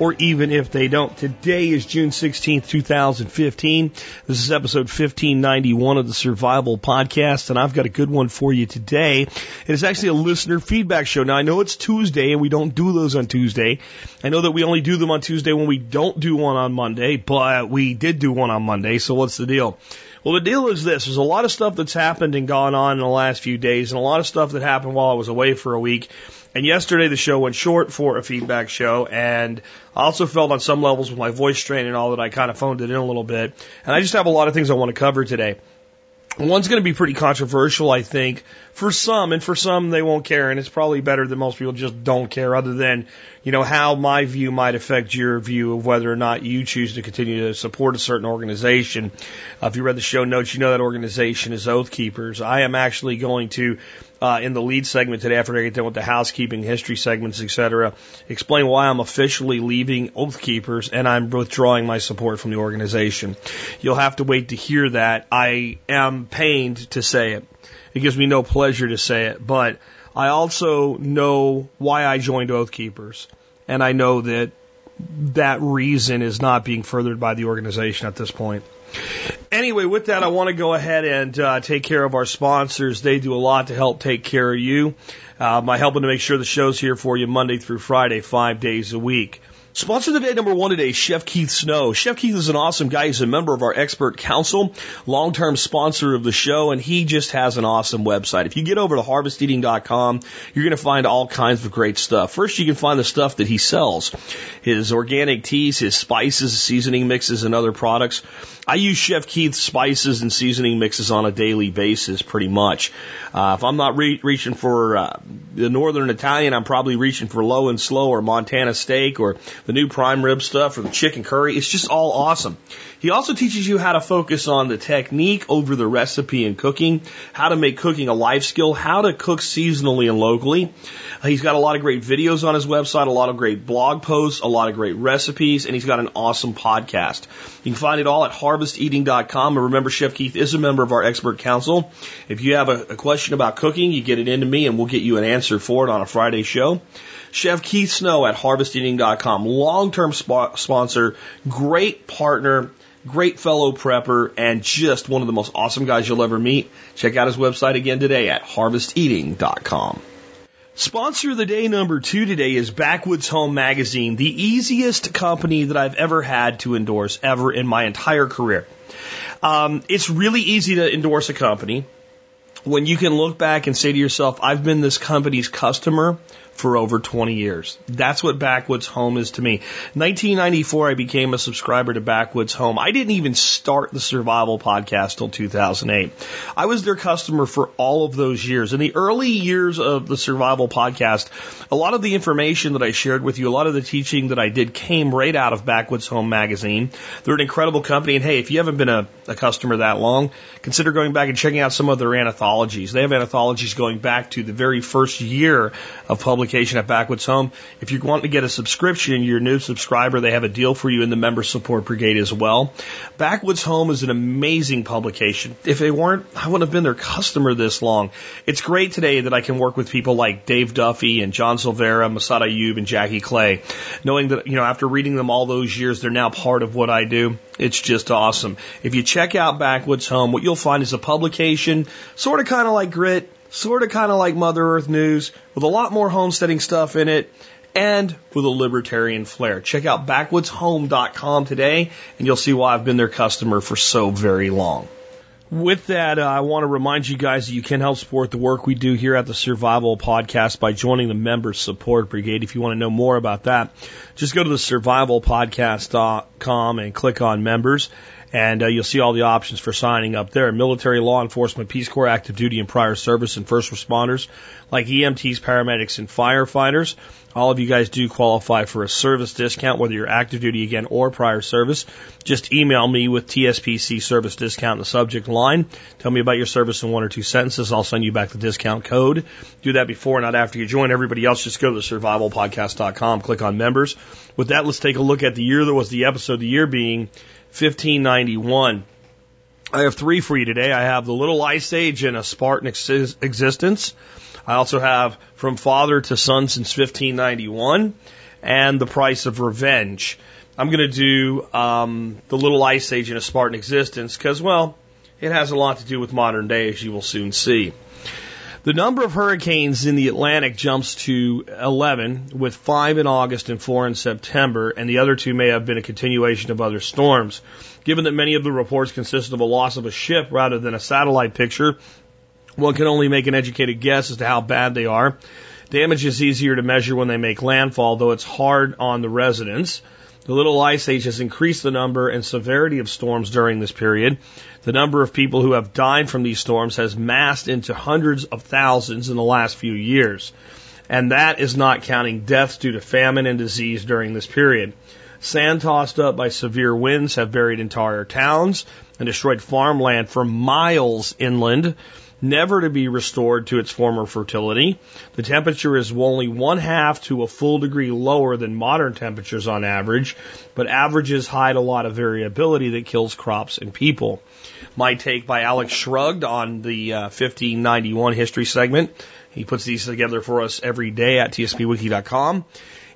or even if they don't. Today is June 16th, 2015. This is episode 1591 of the Survival Podcast, and I've got a good one for you today. It is actually a listener feedback show. Now, I know it's Tuesday, and we don't do those on Tuesday. I know that we only do them on Tuesday when we don't do one on Monday, but we did do one on Monday, so what's the deal? Well, the deal is this. There's a lot of stuff that's happened and gone on in the last few days, and a lot of stuff that happened while I was away for a week. And yesterday the show went short for a feedback show, and I also felt on some levels with my voice strain and all that I kind of phoned it in a little bit. And I just have a lot of things I want to cover today. One's going to be pretty controversial, I think, for some, and for some they won't care, and it's probably better that most people just don't care, other than, you know, how my view might affect your view of whether or not you choose to continue to support a certain organization. Uh, if you read the show notes, you know that organization is Oath Keepers. I am actually going to uh, in the lead segment today after I get done with the housekeeping history segments, etc. Explain why I'm officially leaving Oath Keepers and I'm withdrawing my support from the organization. You'll have to wait to hear that. I am pained to say it. It gives me no pleasure to say it, but I also know why I joined Oath Keepers. And I know that that reason is not being furthered by the organization at this point. Anyway, with that, I want to go ahead and uh, take care of our sponsors. They do a lot to help take care of you uh, by helping to make sure the show's here for you Monday through Friday, five days a week. Sponsor of the day number one today, Chef Keith Snow. Chef Keith is an awesome guy. He's a member of our expert council, long-term sponsor of the show, and he just has an awesome website. If you get over to harvesteating.com, you're going to find all kinds of great stuff. First, you can find the stuff that he sells. His organic teas, his spices, seasoning mixes, and other products. I use Chef Keith's spices and seasoning mixes on a daily basis, pretty much. Uh, if I'm not re- reaching for uh, the Northern Italian, I'm probably reaching for low and slow or Montana steak or the new prime rib stuff or the chicken curry. It's just all awesome. He also teaches you how to focus on the technique over the recipe and cooking, how to make cooking a life skill, how to cook seasonally and locally. He's got a lot of great videos on his website, a lot of great blog posts, a lot of great recipes, and he's got an awesome podcast. You can find it all at harvesteating.com. And remember, Chef Keith is a member of our expert council. If you have a, a question about cooking, you get it into me and we'll get you an answer for it on a Friday show. Chef Keith Snow at harvesteating.com, long-term sp- sponsor, great partner, great fellow prepper, and just one of the most awesome guys you'll ever meet. Check out his website again today at harvesteating.com. Sponsor of the day number two today is Backwoods Home Magazine, the easiest company that I've ever had to endorse ever in my entire career. Um, it's really easy to endorse a company when you can look back and say to yourself, I've been this company's customer for over 20 years. That's what Backwoods Home is to me. 1994, I became a subscriber to Backwoods Home. I didn't even start the survival podcast till 2008. I was their customer for all of those years. In the early years of the survival podcast, a lot of the information that I shared with you, a lot of the teaching that I did came right out of Backwoods Home magazine. They're an incredible company. And hey, if you haven't been a, a customer that long, consider going back and checking out some of their anthologies. They have anthologies going back to the very first year of at Backwoods Home. If you want to get a subscription, you're a new subscriber, they have a deal for you in the member support brigade as well. Backwoods Home is an amazing publication. If they weren't, I wouldn't have been their customer this long. It's great today that I can work with people like Dave Duffy and John Silveira, Massad Ayoob, and Jackie Clay, knowing that, you know, after reading them all those years, they're now part of what I do. It's just awesome. If you check out Backwoods Home, what you'll find is a publication, sort of kind of like Grit, sort of kind of like Mother Earth News, with a lot more homesteading stuff in it, and with a libertarian flair. Check out backwoodshome.com today, and you'll see why I've been their customer for so very long. With that, uh, I want to remind you guys that you can help support the work we do here at the Survival Podcast by joining the Member Support Brigade. If you want to know more about that, just go to the survivalpodcast.com and click on members and uh, you'll see all the options for signing up there. Military, law enforcement, Peace Corps, active duty and prior service, and first responders like EMTs, paramedics, and firefighters. All of you guys do qualify for a service discount, whether you're active duty again or prior service. Just email me with TSPC service discount in the subject line. Tell me about your service in one or two sentences. I'll send you back the discount code. Do that before, not after you join. Everybody else, just go to survivalpodcast.com, click on members. With that, let's take a look at the year that was the episode, the year being 1591. I have three for you today. I have the Little Ice Age and a Spartan ex- existence. I also have From Father to Son since 1591 and The Price of Revenge. I'm going to do um, the Little Ice Age and a Spartan existence because, well, it has a lot to do with modern day, as you will soon see. The number of hurricanes in the Atlantic jumps to 11, with five in August and four in September, and the other two may have been a continuation of other storms. Given that many of the reports consisted of a loss of a ship rather than a satellite picture, one can only make an educated guess as to how bad they are. Damage is easier to measure when they make landfall, though it's hard on the residents. The little ice age has increased the number and severity of storms during this period. The number of people who have died from these storms has massed into hundreds of thousands in the last few years. And that is not counting deaths due to famine and disease during this period. Sand tossed up by severe winds have buried entire towns and destroyed farmland for miles inland never to be restored to its former fertility. The temperature is only one half to a full degree lower than modern temperatures on average, but averages hide a lot of variability that kills crops and people. My take by Alex Shrugged on the uh, 1591 history segment. He puts these together for us every day at tspwiki.com.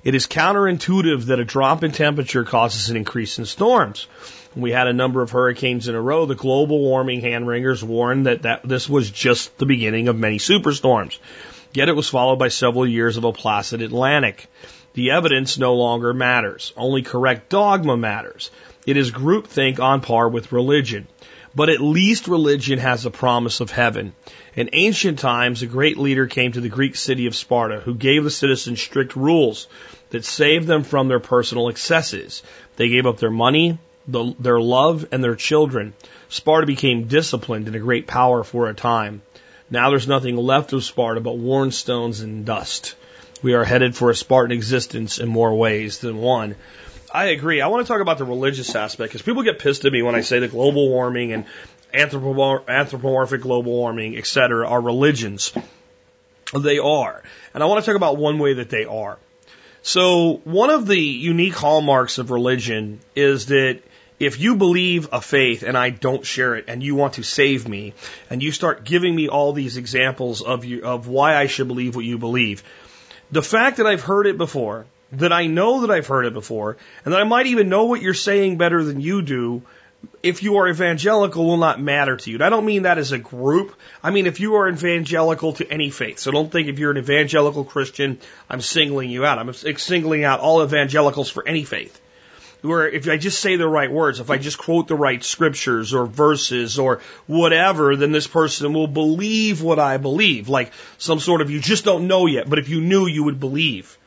It is counterintuitive that a drop in temperature causes an increase in storms. We had a number of hurricanes in a row. The global warming hand wringers warned that, that this was just the beginning of many superstorms. Yet it was followed by several years of a placid Atlantic. The evidence no longer matters. Only correct dogma matters. It is groupthink on par with religion. But at least religion has a promise of heaven. In ancient times, a great leader came to the Greek city of Sparta who gave the citizens strict rules that saved them from their personal excesses. They gave up their money, the, their love, and their children. Sparta became disciplined and a great power for a time. Now there's nothing left of Sparta but worn stones and dust. We are headed for a Spartan existence in more ways than one. I agree. I want to talk about the religious aspect because people get pissed at me when I say that global warming and anthropomorphic global warming, et cetera, are religions. They are. And I want to talk about one way that they are. So, one of the unique hallmarks of religion is that if you believe a faith and I don't share it and you want to save me and you start giving me all these examples of you, of why I should believe what you believe, the fact that I've heard it before, that I know that I've heard it before, and that I might even know what you're saying better than you do, if you are evangelical will not matter to you. And I don't mean that as a group. I mean if you are evangelical to any faith. So don't think if you're an evangelical Christian, I'm singling you out. I'm singling out all evangelicals for any faith where if I just say the right words, if I just quote the right scriptures or verses or whatever, then this person will believe what I believe. Like some sort of you just don't know yet, but if you knew, you would believe.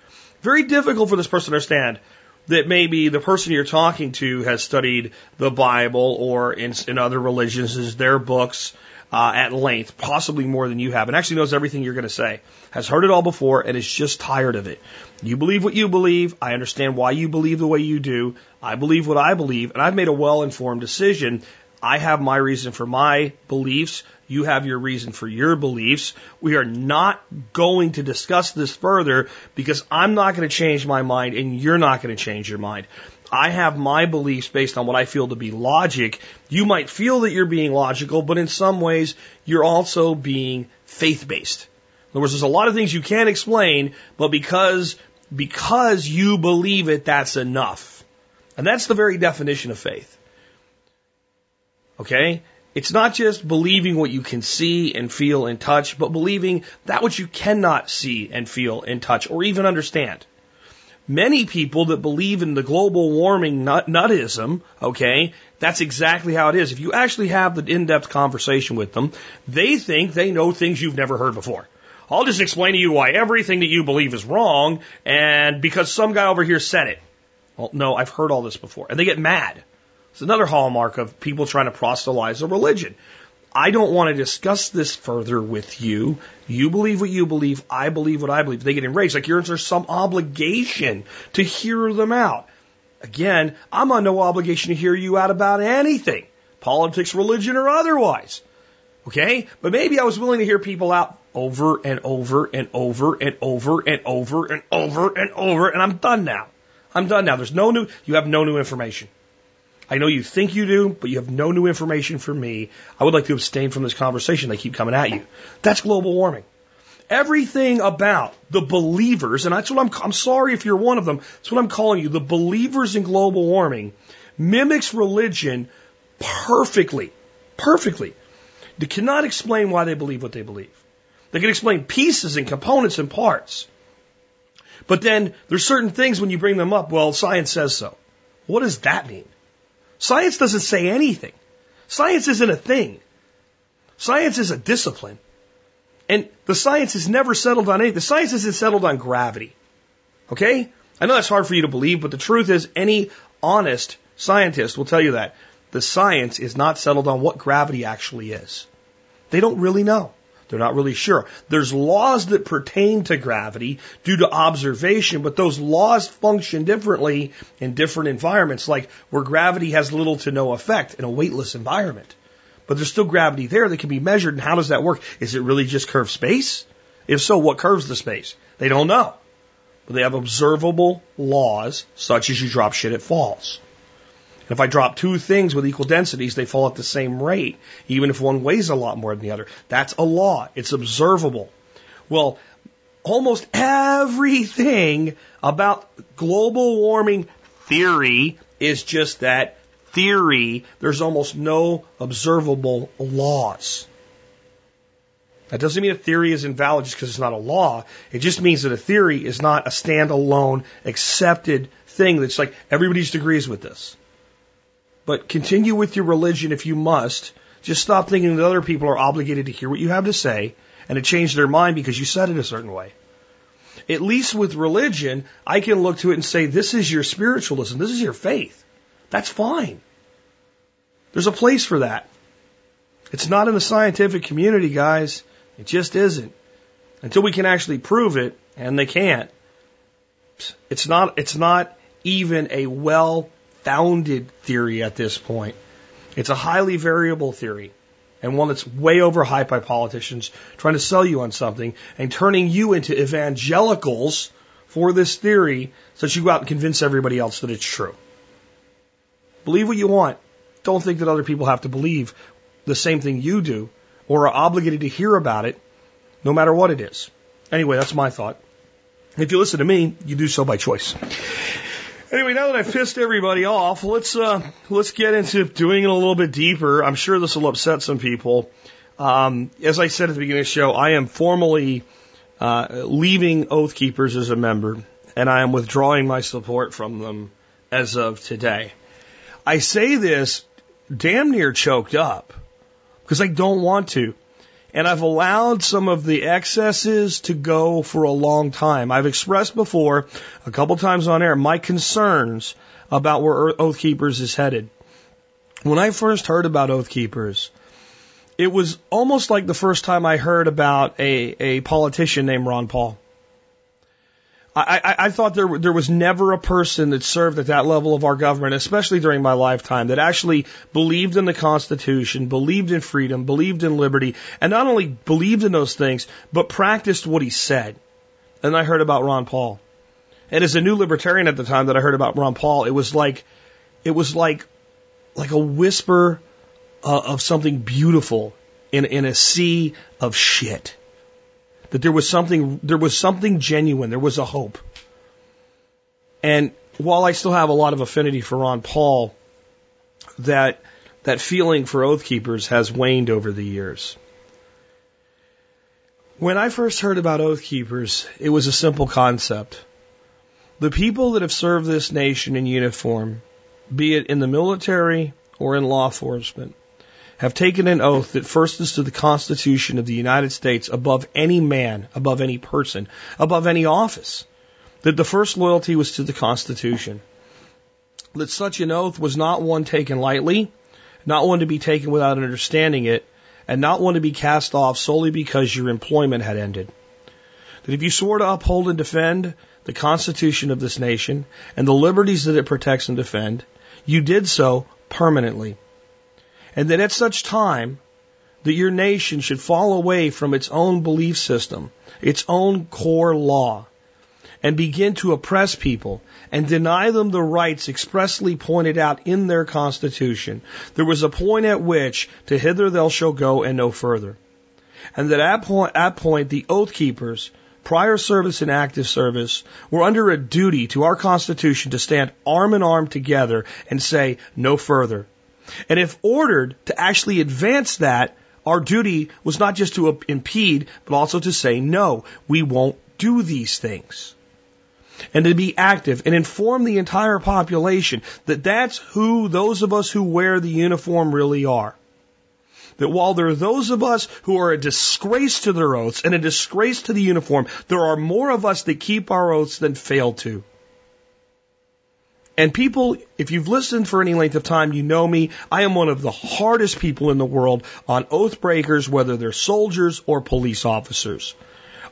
Very difficult for this person to understand that maybe the person you're talking to has studied the Bible or in, in other religions, is their books, uh, at length, possibly more than you have, and actually knows everything you're going to say, has heard it all before, and is just tired of it. You believe what you believe. I understand why you believe the way you do. I believe what I believe, and I've made a well informed decision. I have my reason for my beliefs. You have your reason for your beliefs. We are not going to discuss this further because I'm not going to change my mind and you're not going to change your mind. I have my beliefs based on what I feel to be logic. You might feel that you're being logical, but in some ways, you're also being faith based. In other words, there's a lot of things you can't explain, but because, because you believe it, that's enough. And that's the very definition of faith. Okay? It's not just believing what you can see and feel and touch, but believing that which you cannot see and feel and touch or even understand many people that believe in the global warming nut, nuttism, okay, that's exactly how it is. If you actually have the in-depth conversation with them, they think they know things you've never heard before. I'll just explain to you why everything that you believe is wrong, and because some guy over here said it. Well, no, I've heard all this before. And they get mad. It's another hallmark of people trying to proselytize a religion. I don't want to discuss this further with you. You believe what you believe. I believe what I believe. They get enraged. Like you're under some obligation to hear them out. Again, I'm on no obligation to hear you out about anything. Politics, religion, or otherwise. Okay? But maybe I was willing to hear people out over and over and over and over and over and over and over, and I'm done now. I'm done now. There's no new, you have no new information. I know you think you do, but you have no new information for me. I would like to abstain from this conversation. They keep coming at you. That's global warming. Everything about the believers, and that's what I'm, I'm sorry if you're one of them, that's what I'm calling you, the believers in global warming mimics religion perfectly. Perfectly. They cannot explain why they believe what they believe. They can explain pieces and components and parts. But then there's certain things when you bring them up, well, science says so. What does that mean? Science doesn't say anything. Science isn't a thing. Science is a discipline. And the science has never settled on anything. The science isn't settled on gravity. Okay? I know that's hard for you to believe, but the truth is any honest scientist will tell you that. The science is not settled on what gravity actually is. They don't really know. They're not really sure. There's laws that pertain to gravity due to observation, but those laws function differently in different environments, like where gravity has little to no effect in a weightless environment. But there's still gravity there that can be measured, and how does that work? Is it really just curved space? If so, what curves the space? They don't know. But they have observable laws, such as you drop shit, it falls. And if I drop two things with equal densities, they fall at the same rate, even if one weighs a lot more than the other. That's a law. It's observable. Well, almost everything about global warming theory is just that theory. There's almost no observable laws. That doesn't mean a theory is invalid just because it's not a law. It just means that a theory is not a standalone, accepted thing that's like everybody just agrees with this. But continue with your religion if you must. Just stop thinking that other people are obligated to hear what you have to say and to change their mind because you said it a certain way. At least with religion, I can look to it and say, this is your spiritualism. This is your faith. That's fine. There's a place for that. It's not in the scientific community, guys. It just isn't. Until we can actually prove it, and they can't, it's not, it's not even a well founded theory at this point. It's a highly variable theory and one that's way overhyped by politicians trying to sell you on something and turning you into evangelicals for this theory so that you go out and convince everybody else that it's true. Believe what you want. Don't think that other people have to believe the same thing you do or are obligated to hear about it no matter what it is. Anyway, that's my thought. If you listen to me, you do so by choice. Anyway, now that I've pissed everybody off, let's uh, let's get into doing it a little bit deeper. I'm sure this will upset some people. Um, as I said at the beginning of the show, I am formally uh, leaving Oath Keepers as a member, and I am withdrawing my support from them as of today. I say this damn near choked up because I don't want to. And I've allowed some of the excesses to go for a long time. I've expressed before, a couple times on air, my concerns about where Oath Keepers is headed. When I first heard about Oath Keepers, it was almost like the first time I heard about a, a politician named Ron Paul. I, I, thought there there was never a person that served at that level of our government, especially during my lifetime, that actually believed in the Constitution, believed in freedom, believed in liberty, and not only believed in those things, but practiced what he said. And I heard about Ron Paul. And as a new libertarian at the time that I heard about Ron Paul, it was like it was like like a whisper uh, of something beautiful in in a sea of shit that there was something there was something genuine, there was a hope. And while I still have a lot of affinity for Ron Paul, that that feeling for Oath Keepers has waned over the years. When I first heard about Oath Keepers, it was a simple concept. The people that have served this nation in uniform, be it in the military or in law enforcement, have taken an oath that first is to the Constitution of the United States above any man, above any person, above any office. That the first loyalty was to the Constitution. that such an oath was not one taken lightly, not one to be taken without understanding it, and not one to be cast off solely because your employment had ended. That if you swore to uphold and defend the Constitution of this nation and the liberties that it protects and defend, you did so permanently. And that at such time, that your nation should fall away from its own belief system, its own core law, and begin to oppress people and deny them the rights expressly pointed out in their Constitution, there was a point at which to hither thou shall go and no further. And that at point, at point the oath keepers, prior service and active service, were under a duty to our Constitution to stand arm in arm together and say no further. And if ordered to actually advance that, our duty was not just to impede, but also to say, no, we won't do these things. And to be active and inform the entire population that that's who those of us who wear the uniform really are. That while there are those of us who are a disgrace to their oaths and a disgrace to the uniform, there are more of us that keep our oaths than fail to. And people, if you've listened for any length of time, you know me. I am one of the hardest people in the world on oath breakers, whether they're soldiers or police officers.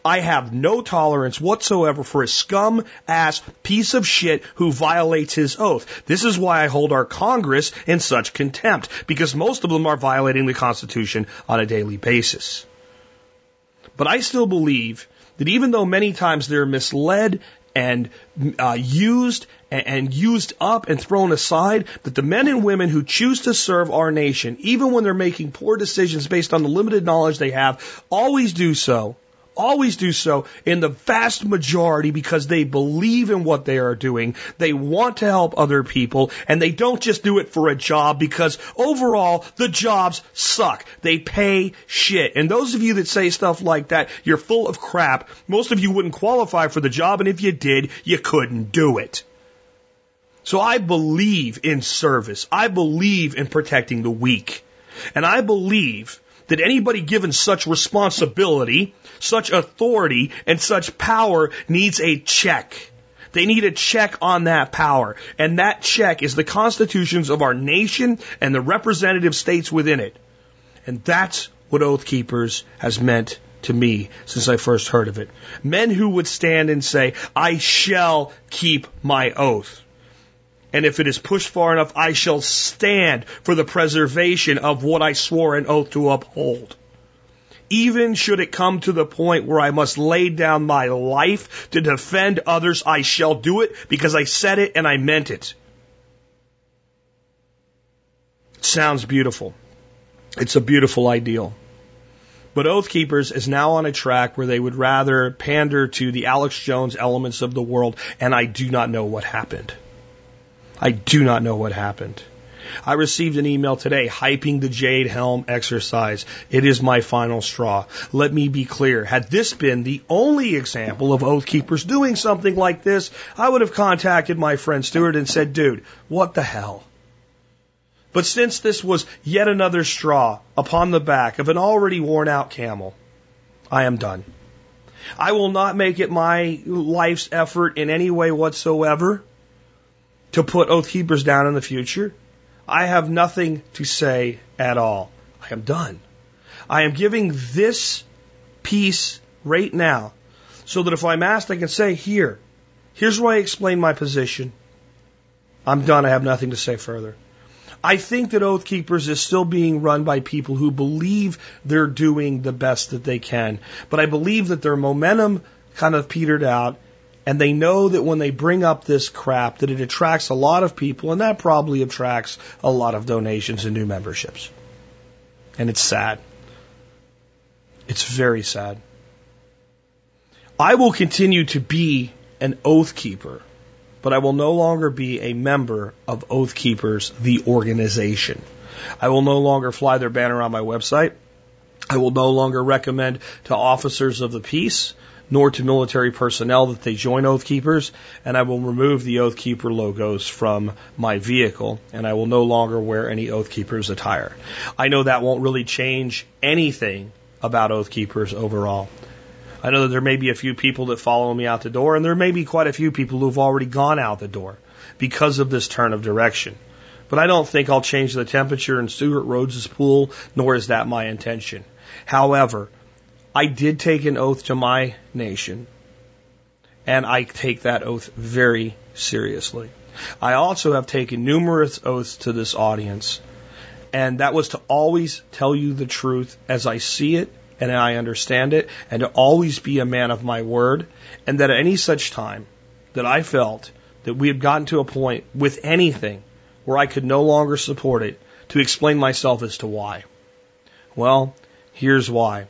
I have no tolerance whatsoever for a scum ass piece of shit who violates his oath. This is why I hold our Congress in such contempt, because most of them are violating the Constitution on a daily basis. But I still believe that even though many times they're misled and uh, used and used up and thrown aside, that the men and women who choose to serve our nation, even when they're making poor decisions based on the limited knowledge they have, always do so always do so in the vast majority because they believe in what they are doing. They want to help other people and they don't just do it for a job because overall the jobs suck. They pay shit. And those of you that say stuff like that, you're full of crap. Most of you wouldn't qualify for the job and if you did, you couldn't do it. So I believe in service. I believe in protecting the weak. And I believe that anybody given such responsibility, such authority, and such power needs a check. They need a check on that power. And that check is the constitutions of our nation and the representative states within it. And that's what Oath Keepers has meant to me since I first heard of it. Men who would stand and say, I shall keep my oath and if it is pushed far enough, I shall stand for the preservation of what I swore an oath to uphold. Even should it come to the point where I must lay down my life to defend others, I shall do it because I said it and I meant it. It sounds beautiful. It's a beautiful ideal. But Oath Keepers is now on a track where they would rather pander to the Alex Jones elements of the world, and I do not know what happened. I do not know what happened. I received an email today hyping the Jade Helm exercise. It is my final straw. Let me be clear. Had this been the only example of Oath Keepers doing something like this, I would have contacted my friend Stewart and said, dude, what the hell? But since this was yet another straw upon the back of an already worn out camel, I am done. I will not make it my life's effort in any way whatsoever to put Oath Keepers down in the future, I have nothing to say at all. I am done. I am giving this piece right now so that if I'm asked, I can say, here, here's where I explain my position. I'm done. I have nothing to say further. I think that Oath Keepers is still being run by people who believe they're doing the best that they can. But I believe that their momentum kind of petered out and they know that when they bring up this crap that it attracts a lot of people and that probably attracts a lot of donations and new memberships. And it's sad. It's very sad. I will continue to be an oath keeper, but I will no longer be a member of Oath Keepers, the organization. I will no longer fly their banner on my website. I will no longer recommend to officers of the peace nor to military personnel that they join Oath Keepers, and I will remove the Oath Keeper logos from my vehicle, and I will no longer wear any Oath Keepers attire. I know that won't really change anything about Oath Keepers overall. I know that there may be a few people that follow me out the door, and there may be quite a few people who've already gone out the door. because of this turn of direction. But I don't think I'll change the temperature in Stewart Rhodes's pool, nor is that my intention. However, I did take an oath to my nation, and I take that oath very seriously. I also have taken numerous oaths to this audience, and that was to always tell you the truth as I see it and I understand it, and to always be a man of my word, and that at any such time that I felt that we had gotten to a point with anything where I could no longer support it, to explain myself as to why. Well, here's why.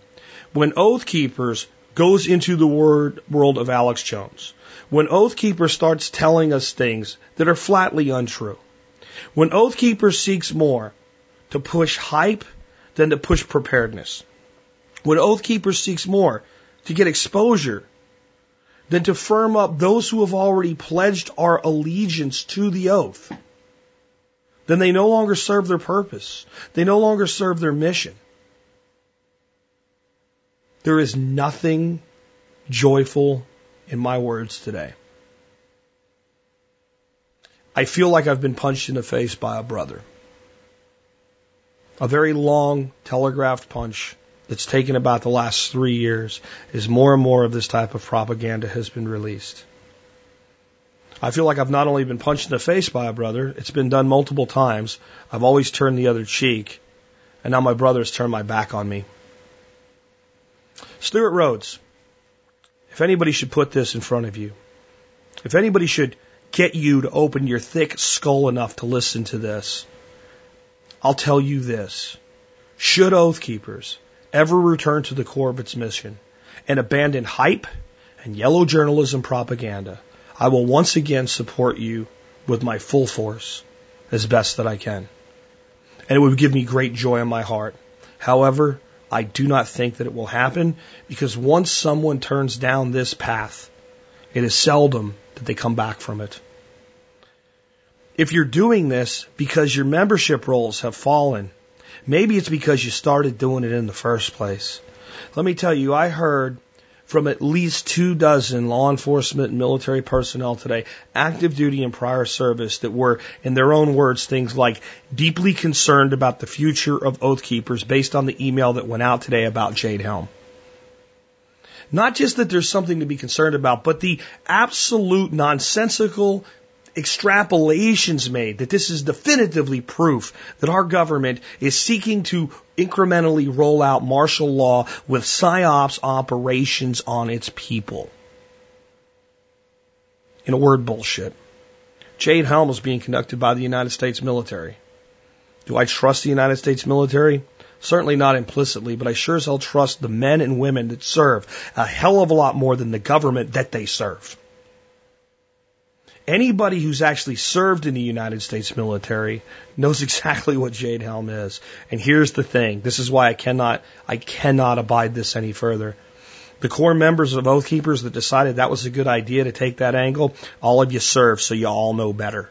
When Oath Keepers goes into the word, world of Alex Jones, when Oath Keeper starts telling us things that are flatly untrue, when Oath Keeper seeks more to push hype than to push preparedness, when Oath Keeper seeks more to get exposure than to firm up those who have already pledged our allegiance to the oath, then they no longer serve their purpose. They no longer serve their mission. There is nothing joyful in my words today. I feel like I've been punched in the face by a brother. A very long telegraphed punch that's taken about the last three years is more and more of this type of propaganda has been released. I feel like I've not only been punched in the face by a brother, it's been done multiple times. I've always turned the other cheek, and now my brother's turned my back on me. Stewart Rhodes, if anybody should put this in front of you, if anybody should get you to open your thick skull enough to listen to this, I'll tell you this. Should Oath Keepers ever return to the core of its mission and abandon hype and yellow journalism propaganda, I will once again support you with my full force as best that I can. And it would give me great joy in my heart. However, I do not think that it will happen because once someone turns down this path, it is seldom that they come back from it. If you're doing this because your membership rolls have fallen, maybe it's because you started doing it in the first place. Let me tell you, I heard from at least two dozen law enforcement and military personnel today, active duty and prior service, that were, in their own words, things like deeply concerned about the future of Oath Keepers based on the email that went out today about Jade Helm. Not just that there's something to be concerned about, but the absolute nonsensical extrapolations made that this is definitively proof that our government is seeking to incrementally roll out martial law with psyops operations on its people. In a word, bullshit. Jade Helm is being conducted by the United States military. Do I trust the United States military? Certainly not implicitly, but I sure as hell trust the men and women that serve a hell of a lot more than the government that they serve. Anybody who's actually served in the United States military knows exactly what Jade Helm is. And here's the thing. This is why I cannot, I cannot abide this any further. The core members of Oath Keepers that decided that was a good idea to take that angle, all of you serve so you all know better.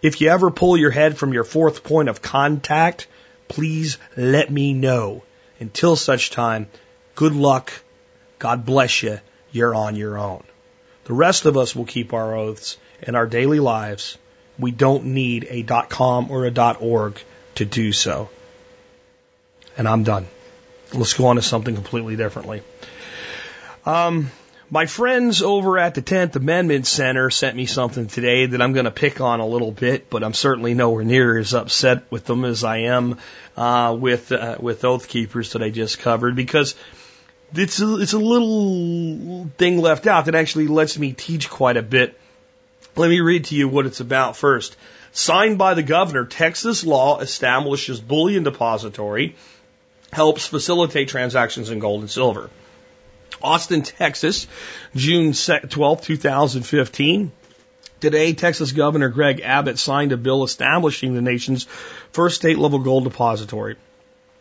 If you ever pull your head from your fourth point of contact, please let me know. Until such time, good luck. God bless you. You're on your own. The rest of us will keep our oaths in our daily lives. We don't need a dot .com or a dot .org to do so. And I'm done. Let's go on to something completely differently. Um, my friends over at the 10th Amendment Center sent me something today that I'm going to pick on a little bit, but I'm certainly nowhere near as upset with them as I am uh, with uh, with Oath Keepers that I just covered because it's a, it's a little thing left out that actually lets me teach quite a bit. Let me read to you what it's about first. Signed by the governor, Texas law establishes bullion depository, helps facilitate transactions in gold and silver. Austin, Texas, June 12, 2015. Today, Texas Governor Greg Abbott signed a bill establishing the nation's first state level gold depository.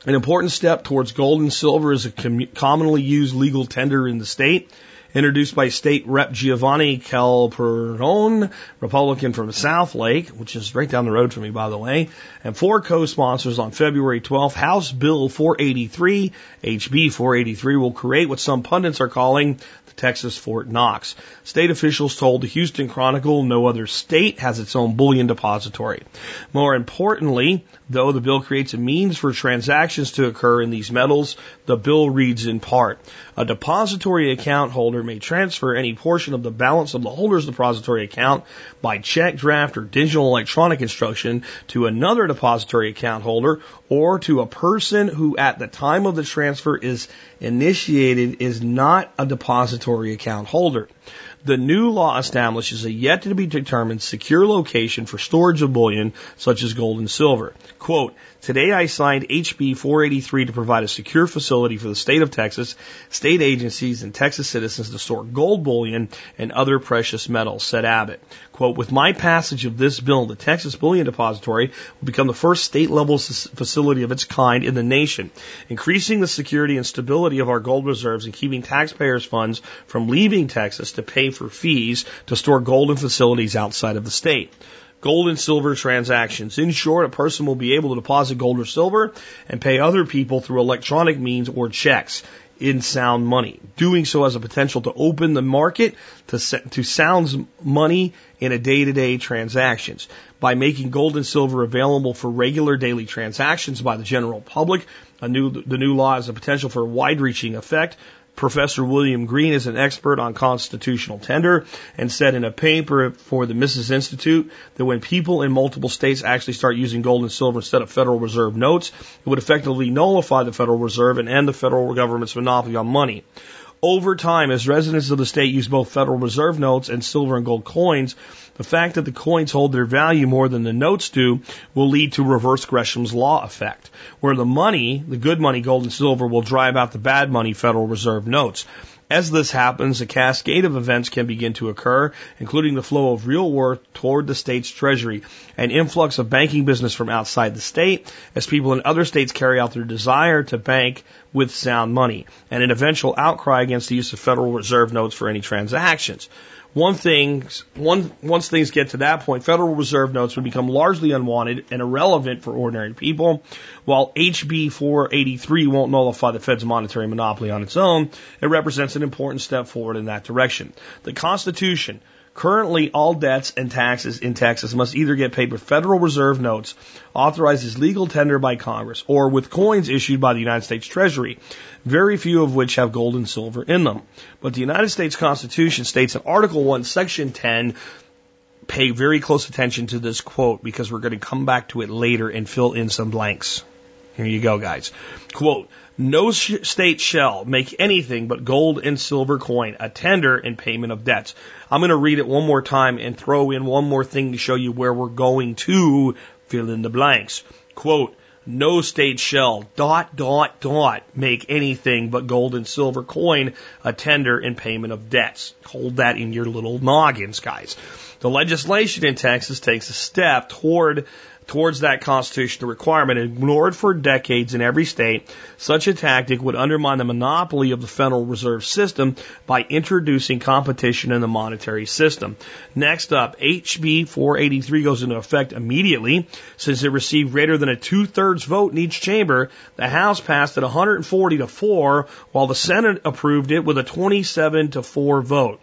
An important step towards gold and silver is a com- commonly used legal tender in the state. Introduced by State Rep Giovanni Capriglione, Republican from South Lake, which is right down the road from me, by the way, and four co-sponsors on February 12th. House Bill 483, HB 483, will create what some pundits are calling the Texas Fort Knox. State officials told the Houston Chronicle no other state has its own bullion depository. More importantly, though the bill creates a means for transactions to occur in these metals, the bill reads in part, a depository account holder may transfer any portion of the balance of the holder's depository account by check, draft, or digital electronic instruction to another depository account holder or to a person who at the time of the transfer is initiated is not a depository account holder. The new law establishes a yet to be determined secure location for storage of bullion such as gold and silver. Quote, Today I signed HB 483 to provide a secure facility for the state of Texas, state agencies, and Texas citizens to store gold bullion and other precious metals, said Abbott. Quote, with my passage of this bill, the Texas Bullion Depository will become the first state level facility of its kind in the nation, increasing the security and stability of our gold reserves and keeping taxpayers' funds from leaving Texas to pay for fees to store gold in facilities outside of the state gold and silver transactions. In short, a person will be able to deposit gold or silver and pay other people through electronic means or checks in sound money. Doing so has a potential to open the market to, to sounds money in a day-to-day transactions. By making gold and silver available for regular daily transactions by the general public, new, the new law has a potential for a wide-reaching effect Professor William Greene is an expert on constitutional tender and said in a paper for the Mises Institute that when people in multiple states actually start using gold and silver instead of Federal Reserve notes, it would effectively nullify the Federal Reserve and end the federal government's monopoly on money. Over time, as residents of the state use both Federal Reserve notes and silver and gold coins, the fact that the coins hold their value more than the notes do will lead to reverse Gresham's law effect, where the money, the good money, gold and silver, will drive out the bad money, Federal Reserve notes. As this happens, a cascade of events can begin to occur, including the flow of real wealth toward the state's treasury, an influx of banking business from outside the state, as people in other states carry out their desire to bank with sound money, and an eventual outcry against the use of Federal Reserve notes for any transactions. One thing, one, once things get to that point, Federal Reserve notes would become largely unwanted and irrelevant for ordinary people, while HB 483 won't nullify the Fed's monetary monopoly on its own. It represents an important step forward in that direction. The Constitution Currently, all debts and taxes in Texas must either get paid with Federal Reserve notes authorized as legal tender by Congress or with coins issued by the United States Treasury, very few of which have gold and silver in them. But the United States Constitution states in Article 1, Section 10, pay very close attention to this quote because we're going to come back to it later and fill in some blanks. Here you go, guys. Quote, no state shall make anything but gold and silver coin a tender in payment of debts. I'm going to read it one more time and throw in one more thing to show you where we're going to fill in the blanks. Quote, no state shall dot dot dot make anything but gold and silver coin a tender in payment of debts. Hold that in your little noggins, guys. The legislation in Texas takes a step toward towards that constitutional requirement ignored for decades in every state, such a tactic would undermine the monopoly of the Federal Reserve System by introducing competition in the monetary system. Next up, HB 483 goes into effect immediately. Since it received greater than a two-thirds vote in each chamber, the House passed it 140 to 4, while the Senate approved it with a 27 to 4 vote.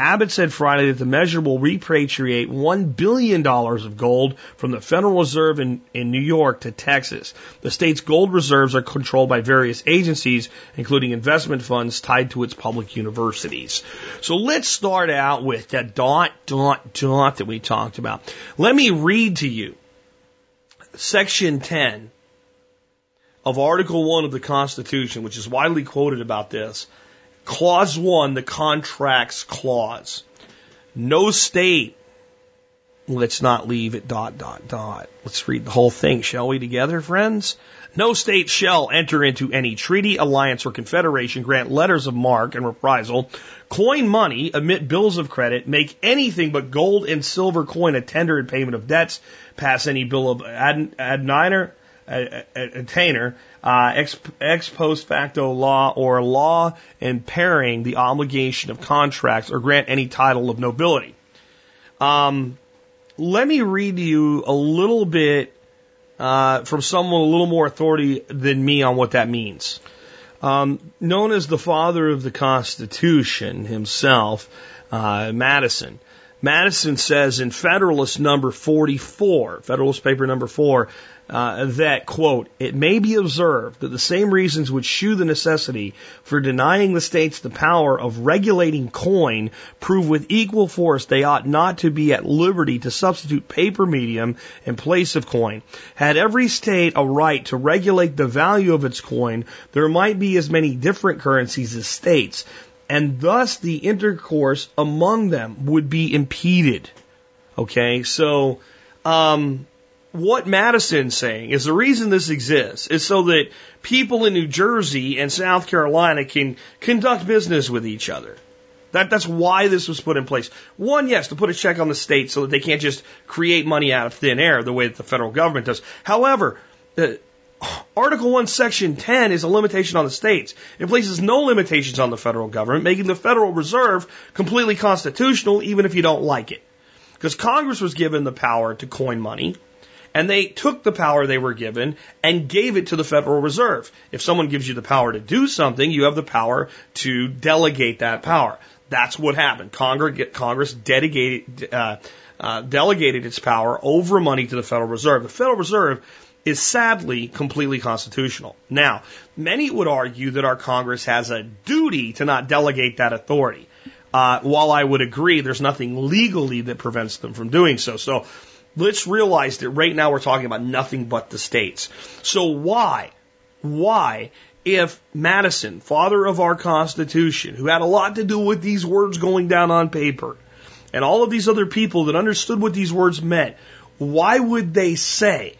Abbott said Friday that the measure will repatriate $1 billion of gold from the Federal Reserve in, in New York to Texas. The state's gold reserves are controlled by various agencies, including investment funds tied to its public universities. So let's start out with that dot, dot, dot that we talked about. Let me read to you Section 10 of Article 1 of the Constitution, which is widely quoted about this. Clause one, the contracts clause. No state. Let's not leave it dot, dot, dot. Let's read the whole thing, shall we, together, friends? No state shall enter into any treaty, alliance, or confederation, grant letters of marque and reprisal, coin money, emit bills of credit, make anything but gold and silver coin a tender in payment of debts, pass any bill of ad, adniner, a, a, attainer, uh, ex, ex post facto law, or law impairing the obligation of contracts or grant any title of nobility. Um, let me read you a little bit uh, from someone a little more authority than me on what that means. Um, known as the father of the Constitution himself, uh, Madison. Madison says in Federalist number 44, Federalist paper number 4, uh, that, quote, it may be observed that the same reasons which shew the necessity for denying the states the power of regulating coin prove with equal force they ought not to be at liberty to substitute paper medium in place of coin. Had every state a right to regulate the value of its coin, there might be as many different currencies as states, and thus the intercourse among them would be impeded. Okay, so, um, what Madison's saying is the reason this exists is so that people in New Jersey and South Carolina can conduct business with each other. That, that's why this was put in place. One, yes, to put a check on the state so that they can't just create money out of thin air the way that the federal government does. However, uh, Article 1, Section 10 is a limitation on the states. It places no limitations on the federal government, making the Federal Reserve completely constitutional even if you don't like it. Because Congress was given the power to coin money and they took the power they were given and gave it to the Federal Reserve. If someone gives you the power to do something, you have the power to delegate that power. That's what happened. Congress delegated, uh, uh, delegated its power over money to the Federal Reserve. The Federal Reserve is sadly completely constitutional. Now, many would argue that our Congress has a duty to not delegate that authority. Uh, while I would agree there's nothing legally that prevents them from doing so. So let's realize that right now we're talking about nothing but the states. So why, why, if Madison, father of our Constitution, who had a lot to do with these words going down on paper, and all of these other people that understood what these words meant, why would they say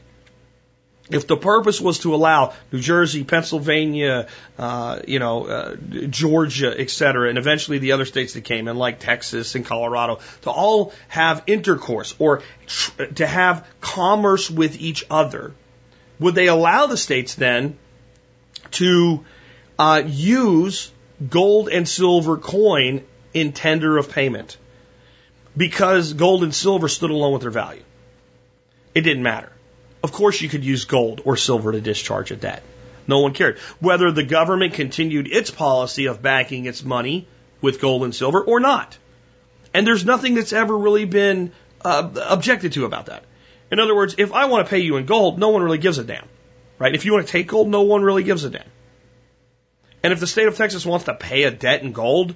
if the purpose was to allow New Jersey, Pennsylvania, uh, you know, uh, Georgia, et cetera, and eventually the other states that came in, like Texas and Colorado, to all have intercourse or tr- to have commerce with each other, would they allow the states then to uh, use gold and silver coin in tender of payment? Because gold and silver stood alone with their value. It didn't matter. Of course, you could use gold or silver to discharge a debt. No one cared. Whether the government continued its policy of backing its money with gold and silver or not. And there's nothing that's ever really been uh, objected to about that. In other words, if I want to pay you in gold, no one really gives a damn. Right? If you want to take gold, no one really gives a damn. And if the state of Texas wants to pay a debt in gold,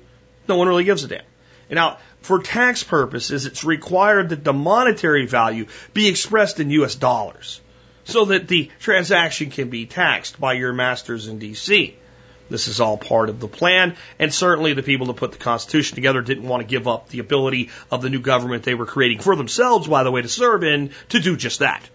no one really gives a damn. Now, for tax purposes, it's required that the monetary value be expressed in U.S. dollars so that the transaction can be taxed by your masters in D.C. This is all part of the plan, and certainly the people that put the Constitution together didn't want to give up the ability of the new government they were creating for themselves, by the way, to serve in, to do just that.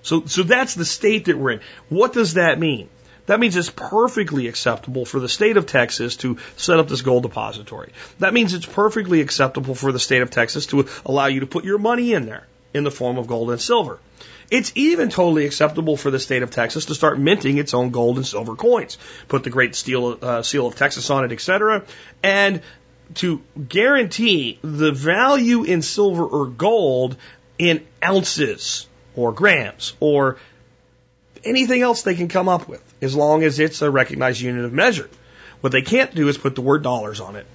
So, so that's the state that we're in. What does that mean? That means it's perfectly acceptable for the state of Texas to set up this gold depository. That means it's perfectly acceptable for the state of Texas to allow you to put your money in there in the form of gold and silver. It's even totally acceptable for the state of Texas to start minting its own gold and silver coins, put the great steel, uh, seal of Texas on it, etc., and to guarantee the value in silver or gold in ounces or grams or anything else they can come up with, as long as it's a recognized unit of measure. What they can't do is put the word dollars on it.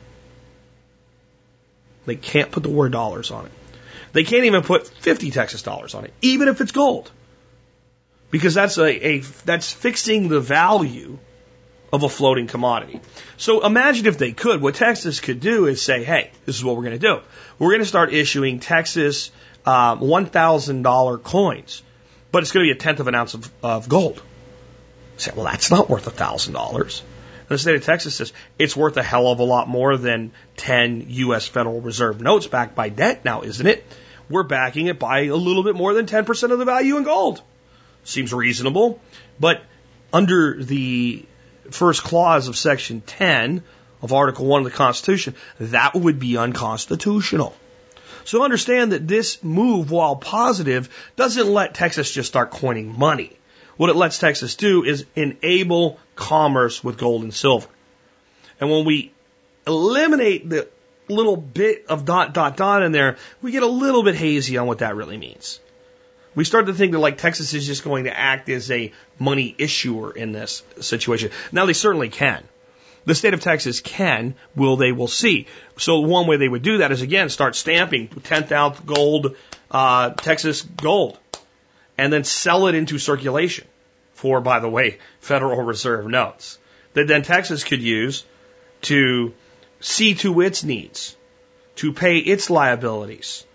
They can't put the word dollars on it. They can't even put 50 Texas dollars on it, even if it's gold. Because that's a, a that's fixing the value of a floating commodity. So imagine if they could, what Texas could do is say, hey, this is what we're going to do. We're going to start issuing Texas um, $1,000 coins but it's going to be a tenth of an ounce of, of gold. You say, well, that's not worth a thousand dollars. The state of Texas says it's worth a hell of a lot more than 10 U.S. Federal Reserve notes backed by debt now, isn't it? We're backing it by a little bit more than 10% of the value in gold. Seems reasonable. But under the first clause of Section 10 of Article 1 of the Constitution, that would be unconstitutional. So understand that this move, while positive, doesn't let Texas just start coining money. What it lets Texas do is enable commerce with gold and silver. And when we eliminate the little bit of dot, dot, dot in there, we get a little bit hazy on what that really means. We start to think that like Texas is just going to act as a money issuer in this situation. Now they certainly can. The state of Texas can, will they, will see. So one way they would do that is again start stamping 10th ounce gold, uh, Texas gold, and then sell it into circulation for, by the way, Federal Reserve notes that then Texas could use to see to its needs, to pay its liabilities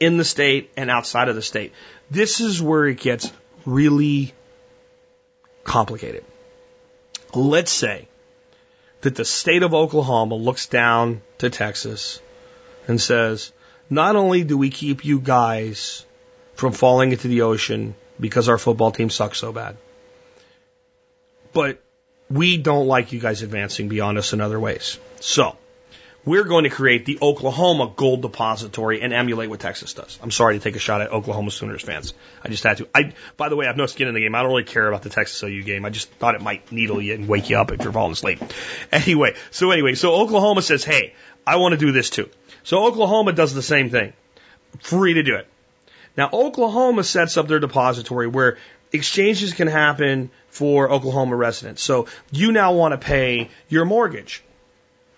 in the state and outside of the state. This is where it gets really complicated. Let's say that the state of Oklahoma looks down to Texas and says, not only do we keep you guys from falling into the ocean because our football team sucks so bad, but we don't like you guys advancing beyond us in other ways. So, we're going to create the Oklahoma Gold Depository and emulate what Texas does. I'm sorry to take a shot at Oklahoma Sooners fans. I just had to. I, by the way, I have no skin in the game. I don't really care about the Texas OU game. I just thought it might needle you and wake you up if you're falling asleep. Anyway, so anyway, so Oklahoma says, hey, I want to do this too. So Oklahoma does the same thing. Free to do it. Now, Oklahoma sets up their depository where exchanges can happen for Oklahoma residents. So you now want to pay your mortgage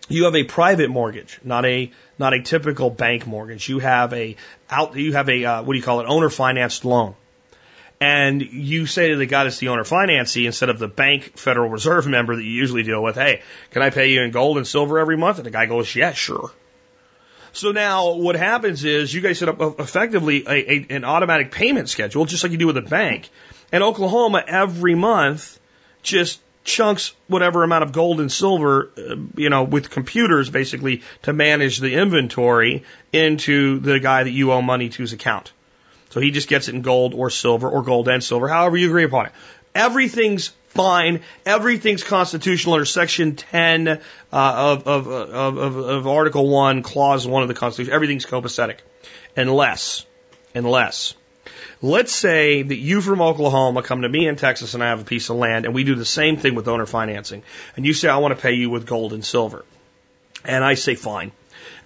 you have a private mortgage, not a not a typical bank mortgage. You have a out you have a uh, what do you call it owner financed loan, and you say to the guy that's the owner financing instead of the bank Federal Reserve member that you usually deal with, hey, can I pay you in gold and silver every month? And the guy goes, yeah, sure. So now what happens is you guys set up effectively a, a, an automatic payment schedule, just like you do with a bank. And Oklahoma every month just chunks whatever amount of gold and silver, uh, you know, with computers basically to manage the inventory into the guy that you owe money to's account. So he just gets it in gold or silver or gold and silver, however you agree upon it. Everything's fine. Everything's constitutional under Section 10 uh, of, of, of, of, of Article 1, Clause 1 of the Constitution. Everything's copacetic. Unless, unless Let's say that you from Oklahoma come to me in Texas and I have a piece of land and we do the same thing with owner financing. And you say, I want to pay you with gold and silver. And I say, fine.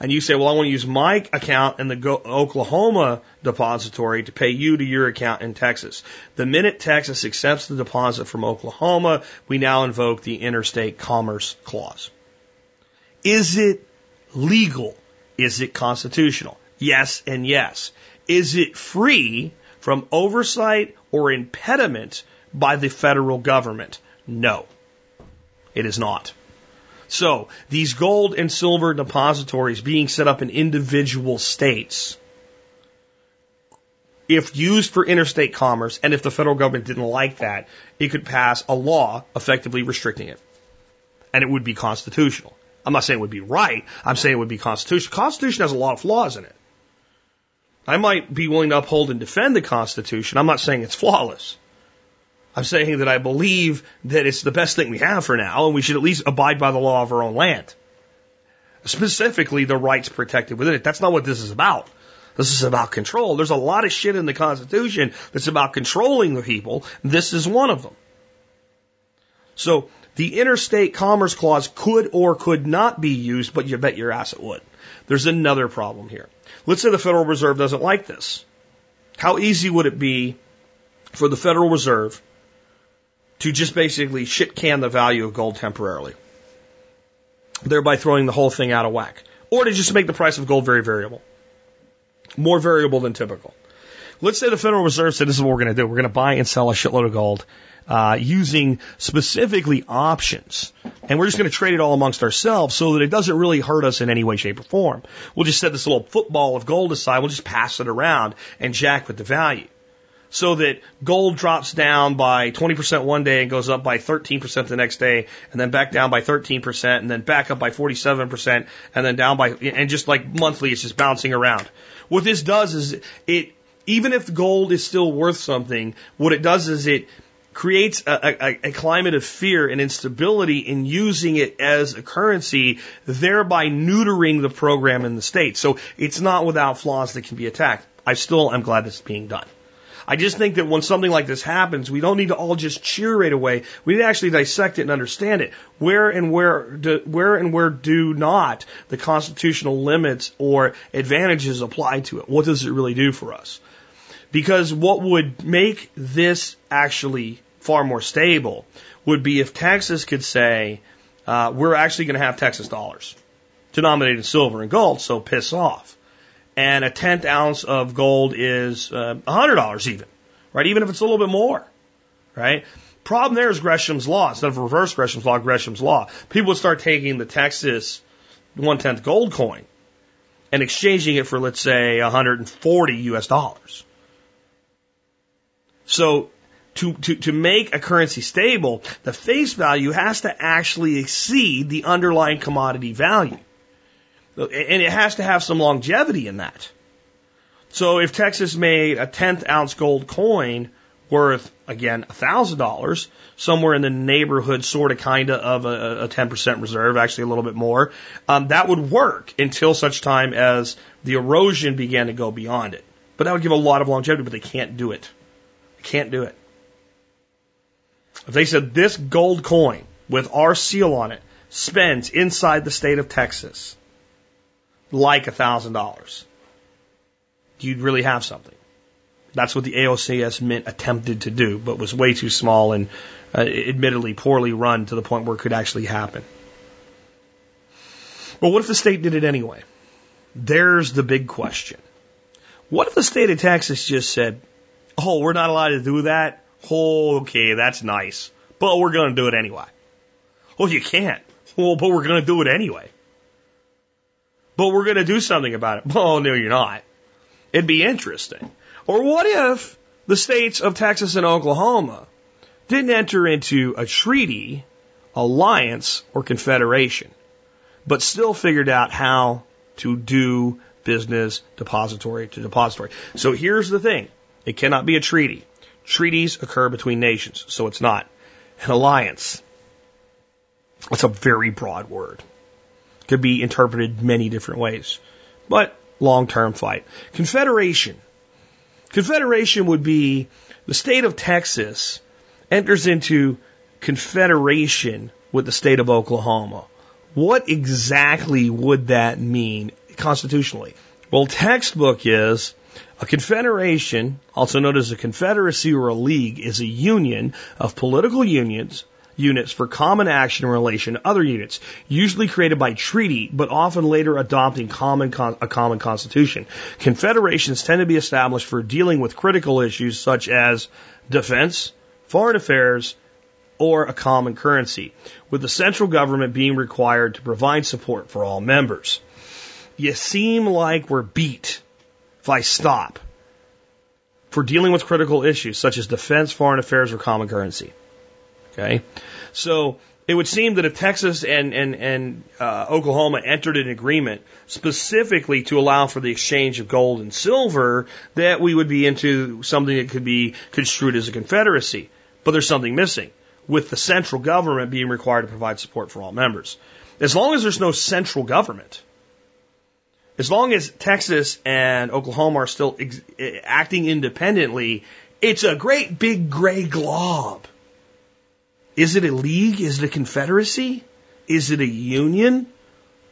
And you say, well, I want to use my account in the Oklahoma depository to pay you to your account in Texas. The minute Texas accepts the deposit from Oklahoma, we now invoke the interstate commerce clause. Is it legal? Is it constitutional? Yes and yes. Is it free? from oversight or impediment by the federal government? No, it is not. So these gold and silver depositories being set up in individual states, if used for interstate commerce and if the federal government didn't like that, it could pass a law effectively restricting it. And it would be constitutional. I'm not saying it would be right. I'm saying it would be constitutional. Constitution has a lot of flaws in it. I might be willing to uphold and defend the Constitution. I'm not saying it's flawless. I'm saying that I believe that it's the best thing we have for now, and we should at least abide by the law of our own land. Specifically, the rights protected within it. That's not what this is about. This is about control. There's a lot of shit in the Constitution that's about controlling the people. This is one of them. So, the Interstate Commerce Clause could or could not be used, but you bet your ass it would. There's another problem here. Let's say the Federal Reserve doesn't like this. How easy would it be for the Federal Reserve to just basically shit can the value of gold temporarily, thereby throwing the whole thing out of whack? Or to just make the price of gold very variable, more variable than typical. Let's say the Federal Reserve said this is what we're going to do. We're going to buy and sell a shitload of gold uh, using specifically options. And we're just going to trade it all amongst ourselves so that it doesn't really hurt us in any way, shape, or form. We'll just set this little football of gold aside. We'll just pass it around and jack with the value. So that gold drops down by 20% one day and goes up by 13% the next day, and then back down by 13%, and then back up by 47%, and then down by, and just like monthly, it's just bouncing around. What this does is it, even if gold is still worth something, what it does is it creates a, a, a, climate of fear and instability in using it as a currency, thereby neutering the program in the state. So it's not without flaws that can be attacked. I still am glad this is being done. I just think that when something like this happens, we don't need to all just cheer right away. We need to actually dissect it and understand it. Where and where do, where and where do not the constitutional limits or advantages apply to it? What does it really do for us? Because what would make this actually far more stable would be if Texas could say, uh, we're actually going to have Texas dollars denominated in silver and gold, so piss off. And a tenth ounce of gold is uh, $100 even, right? Even if it's a little bit more, right? Problem there is Gresham's law. Instead of reverse Gresham's law, Gresham's law. People would start taking the Texas one tenth gold coin and exchanging it for, let's say, 140 US dollars. So to, to, to make a currency stable, the face value has to actually exceed the underlying commodity value. And it has to have some longevity in that. So if Texas made a tenth ounce gold coin worth, again, $1,000, somewhere in the neighborhood, sort of kind of of a, a 10% reserve, actually a little bit more, um, that would work until such time as the erosion began to go beyond it. But that would give a lot of longevity, but they can't do it. Can't do it. If they said this gold coin with our seal on it spends inside the state of Texas like a thousand dollars, you'd really have something. That's what the AOCS Mint attempted to do, but was way too small and uh, admittedly poorly run to the point where it could actually happen. But what if the state did it anyway? There's the big question. What if the state of Texas just said, oh, we're not allowed to do that? Oh, okay, that's nice. But we're going to do it anyway. Well, you can't. Well, but we're going to do it anyway. But we're going to do something about it. Oh, no, you're not. It'd be interesting. Or what if the states of Texas and Oklahoma didn't enter into a treaty, alliance, or confederation, but still figured out how to do business depository to depository. So here's the thing. It cannot be a treaty. Treaties occur between nations, so it's not. An alliance. It's a very broad word. Could be interpreted many different ways. But long term fight. Confederation. Confederation would be the state of Texas enters into confederation with the state of Oklahoma. What exactly would that mean constitutionally? Well, textbook is a confederation, also known as a confederacy or a league, is a union of political unions, units for common action in relation to other units, usually created by treaty, but often later adopting common con- a common constitution. Confederations tend to be established for dealing with critical issues such as defense, foreign affairs, or a common currency, with the central government being required to provide support for all members. You seem like we're beat if I stop for dealing with critical issues such as defense, foreign affairs, or common currency. Okay? So it would seem that if Texas and, and, and uh, Oklahoma entered an agreement specifically to allow for the exchange of gold and silver, that we would be into something that could be construed as a confederacy. But there's something missing, with the central government being required to provide support for all members. As long as there's no central government, as long as Texas and Oklahoma are still ex- eh, acting independently, it's a great big gray glob. Is it a league? Is it a confederacy? Is it a union?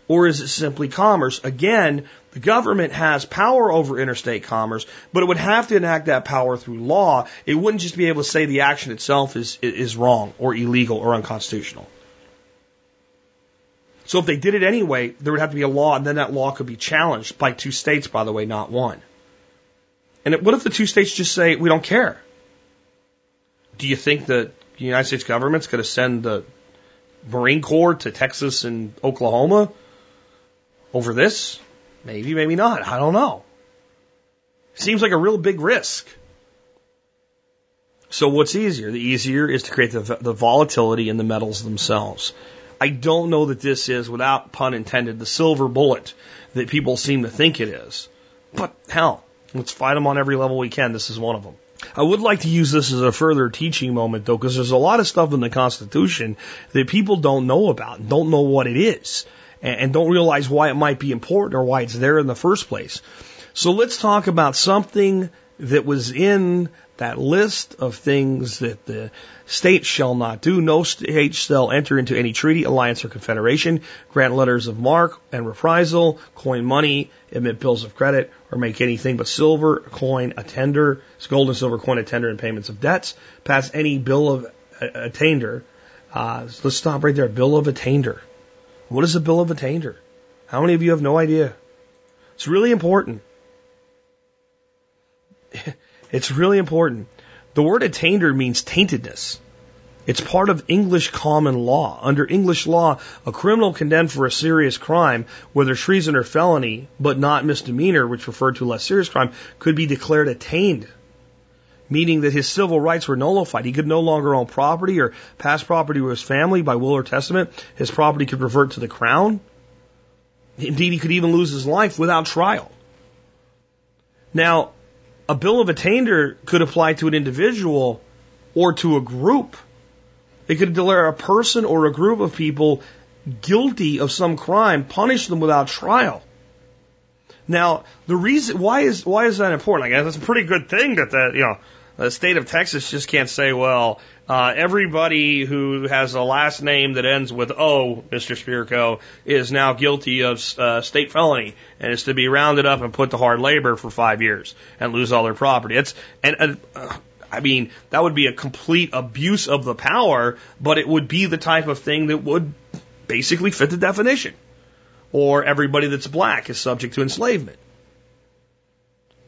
Or is it simply commerce? Again, the government has power over interstate commerce, but it would have to enact that power through law. It wouldn't just be able to say the action itself is, is wrong or illegal or unconstitutional. So if they did it anyway, there would have to be a law, and then that law could be challenged by two states, by the way, not one. And what if the two states just say, we don't care? Do you think that the United States government's going to send the Marine Corps to Texas and Oklahoma over this? Maybe, maybe not. I don't know. Seems like a real big risk. So what's easier? The easier is to create the, the volatility in the metals themselves. I don't know that this is, without pun intended, the silver bullet that people seem to think it is. But hell, let's fight them on every level we can. This is one of them. I would like to use this as a further teaching moment though, because there's a lot of stuff in the Constitution that people don't know about, don't know what it is, and don't realize why it might be important or why it's there in the first place. So let's talk about something that was in that list of things that the state shall not do. No state shall enter into any treaty, alliance, or confederation, grant letters of marque and reprisal, coin money, emit bills of credit, or make anything but silver coin a tender, gold and silver coin a tender in payments of debts, pass any bill of attainder. Uh, let's stop right there. Bill of attainder. What is a bill of attainder? How many of you have no idea? It's really important. It's really important. The word attainder means taintedness. It's part of English common law. Under English law, a criminal condemned for a serious crime, whether treason or felony, but not misdemeanor, which referred to less serious crime, could be declared attainted, meaning that his civil rights were nullified. He could no longer own property or pass property to his family by will or testament. His property could revert to the crown. Indeed, he could even lose his life without trial. Now, a bill of attainder could apply to an individual or to a group. It could declare a person or a group of people guilty of some crime, punish them without trial. Now, the reason why is why is that important? I guess it's a pretty good thing that the you know the state of Texas just can't say, well, uh, everybody who has a last name that ends with O, Mr. Spirko, is now guilty of uh, state felony and is to be rounded up and put to hard labor for five years and lose all their property. It's and uh, I mean that would be a complete abuse of the power, but it would be the type of thing that would basically fit the definition. Or everybody that's black is subject to enslavement.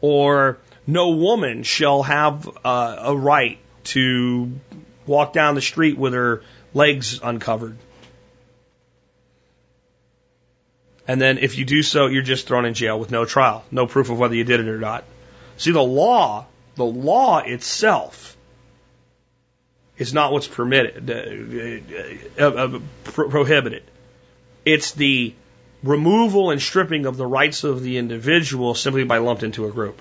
Or no woman shall have uh, a right to walk down the street with her legs uncovered. And then if you do so, you're just thrown in jail with no trial, no proof of whether you did it or not. See, the law, the law itself is not what's permitted, uh, uh, uh, pro- prohibited. It's the removal and stripping of the rights of the individual simply by lumped into a group.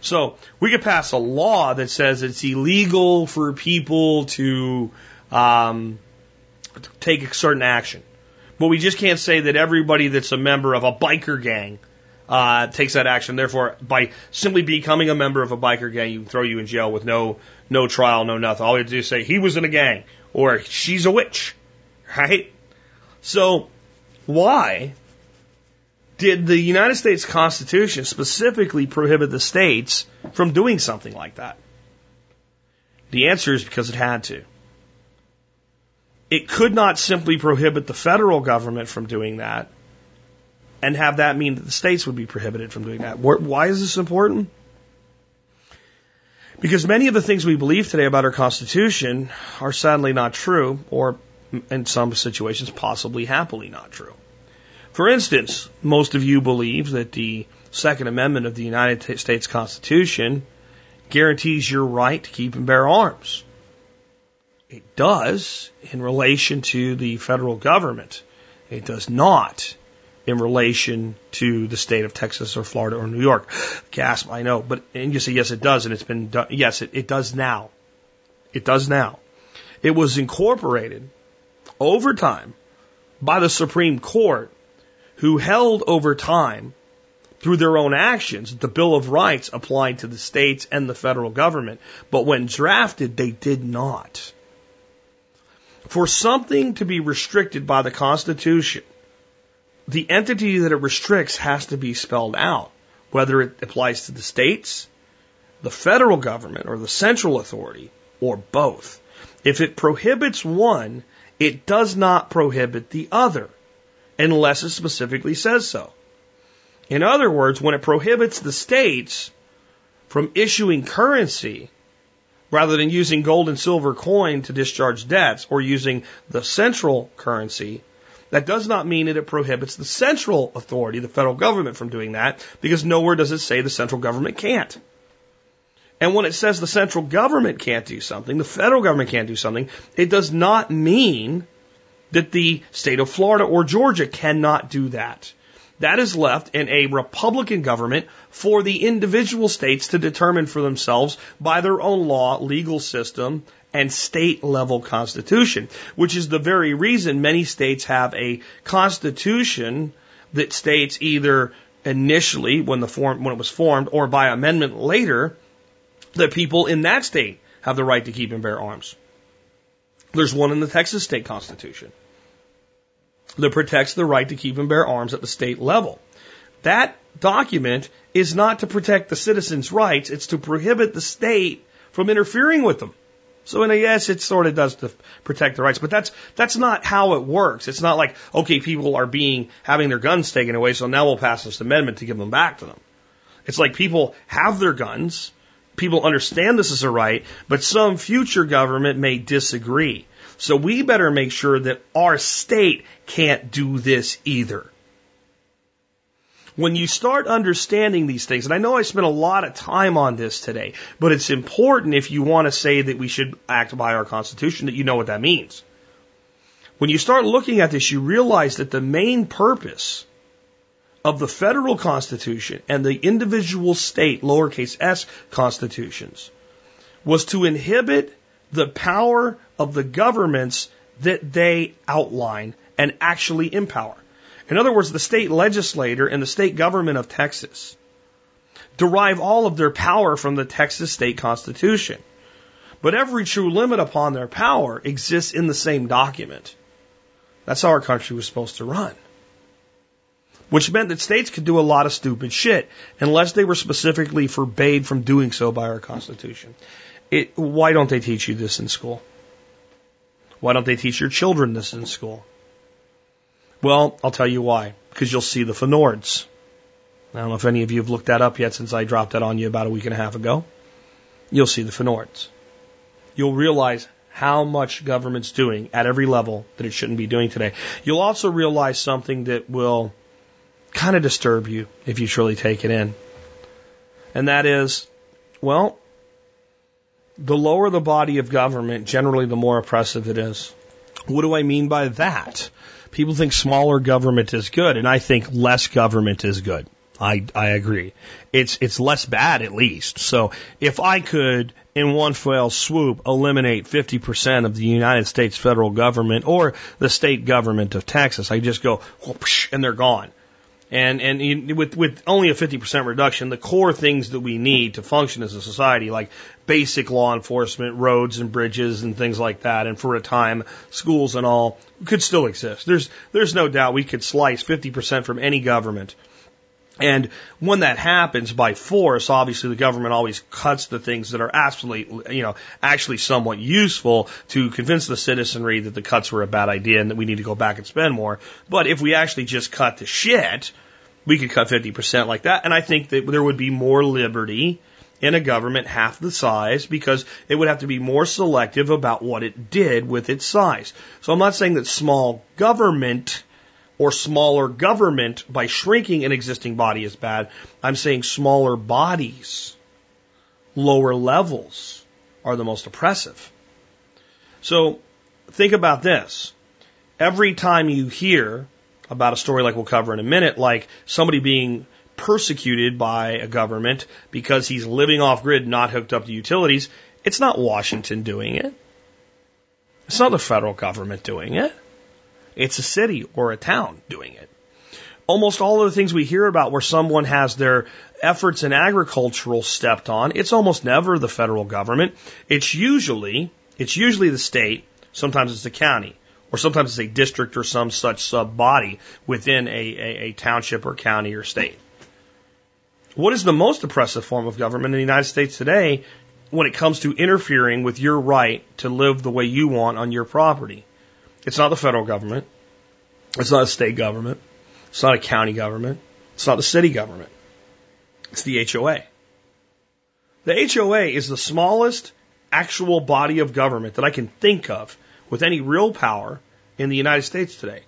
So we could pass a law that says it's illegal for people to um, take a certain action. But we just can't say that everybody that's a member of a biker gang uh, takes that action. Therefore, by simply becoming a member of a biker gang, you can throw you in jail with no no trial, no nothing. All you do is say he was in a gang or she's a witch, right? So why did the United States Constitution specifically prohibit the states from doing something like that? The answer is because it had to. It could not simply prohibit the federal government from doing that and have that mean that the states would be prohibited from doing that. Why is this important? Because many of the things we believe today about our Constitution are sadly not true, or in some situations, possibly happily not true. For instance, most of you believe that the Second Amendment of the United States Constitution guarantees your right to keep and bear arms. It does in relation to the federal government. It does not in relation to the state of Texas or Florida or New York. Gasp, I know. But, and you say, yes, it does. And it's been done. Yes, it, it does now. It does now. It was incorporated over time by the Supreme Court who held over time through their own actions the Bill of Rights applied to the states and the federal government. But when drafted, they did not. For something to be restricted by the Constitution, the entity that it restricts has to be spelled out, whether it applies to the states, the federal government, or the central authority, or both. If it prohibits one, it does not prohibit the other unless it specifically says so. In other words, when it prohibits the states from issuing currency rather than using gold and silver coin to discharge debts or using the central currency, that does not mean that it prohibits the central authority, the federal government, from doing that, because nowhere does it say the central government can't. And when it says the central government can't do something, the federal government can't do something, it does not mean that the state of Florida or Georgia cannot do that. That is left in a Republican government for the individual states to determine for themselves by their own law, legal system, and state level constitution, which is the very reason many states have a constitution that states either initially when the form, when it was formed or by amendment later that people in that state have the right to keep and bear arms. There's one in the Texas state constitution that protects the right to keep and bear arms at the state level. That document is not to protect the citizens' rights, it's to prohibit the state from interfering with them. So in a yes, it sort of does to protect the rights, but that's that's not how it works. It's not like okay, people are being having their guns taken away, so now we'll pass this amendment to give them back to them. It's like people have their guns, people understand this is a right, but some future government may disagree. So we better make sure that our state can't do this either. When you start understanding these things, and I know I spent a lot of time on this today, but it's important if you want to say that we should act by our Constitution that you know what that means. When you start looking at this, you realize that the main purpose of the federal constitution and the individual state lowercase s constitutions was to inhibit the power of the governments that they outline and actually empower. In other words, the state legislator and the state government of Texas derive all of their power from the Texas state constitution. But every true limit upon their power exists in the same document. That's how our country was supposed to run. Which meant that states could do a lot of stupid shit unless they were specifically forbade from doing so by our Constitution. It, why don't they teach you this in school? Why don't they teach your children this in school? Well, I'll tell you why. Because you'll see the Fnords. I don't know if any of you have looked that up yet since I dropped that on you about a week and a half ago. You'll see the Fnords. You'll realize how much government's doing at every level that it shouldn't be doing today. You'll also realize something that will kind of disturb you if you truly take it in. And that is, well, the lower the body of government, generally the more oppressive it is. What do I mean by that? People think smaller government is good, and I think less government is good. I, I agree. It's, it's less bad at least. So if I could, in one fell swoop, eliminate 50% of the United States federal government or the state government of Texas, I just go, and they're gone. And, and with, with only a 50% reduction, the core things that we need to function as a society, like basic law enforcement, roads and bridges and things like that, and for a time, schools and all, could still exist. There's, there's no doubt we could slice 50% from any government. And when that happens by force, obviously the government always cuts the things that are absolutely, you know, actually somewhat useful to convince the citizenry that the cuts were a bad idea and that we need to go back and spend more. But if we actually just cut the shit, we could cut 50% like that. And I think that there would be more liberty in a government half the size because it would have to be more selective about what it did with its size. So I'm not saying that small government or smaller government by shrinking an existing body is bad. I'm saying smaller bodies, lower levels are the most oppressive. So think about this. Every time you hear about a story like we'll cover in a minute, like somebody being persecuted by a government because he's living off grid, not hooked up to utilities, it's not Washington doing it. It's not the federal government doing it. It's a city or a town doing it. Almost all of the things we hear about where someone has their efforts in agricultural stepped on, it's almost never the federal government. It's usually, it's usually the state, sometimes it's the county, or sometimes it's a district or some such sub body within a, a, a township or county or state. What is the most oppressive form of government in the United States today when it comes to interfering with your right to live the way you want on your property? It's not the federal government. It's not a state government. It's not a county government. It's not the city government. It's the HOA. The HOA is the smallest actual body of government that I can think of with any real power in the United States today.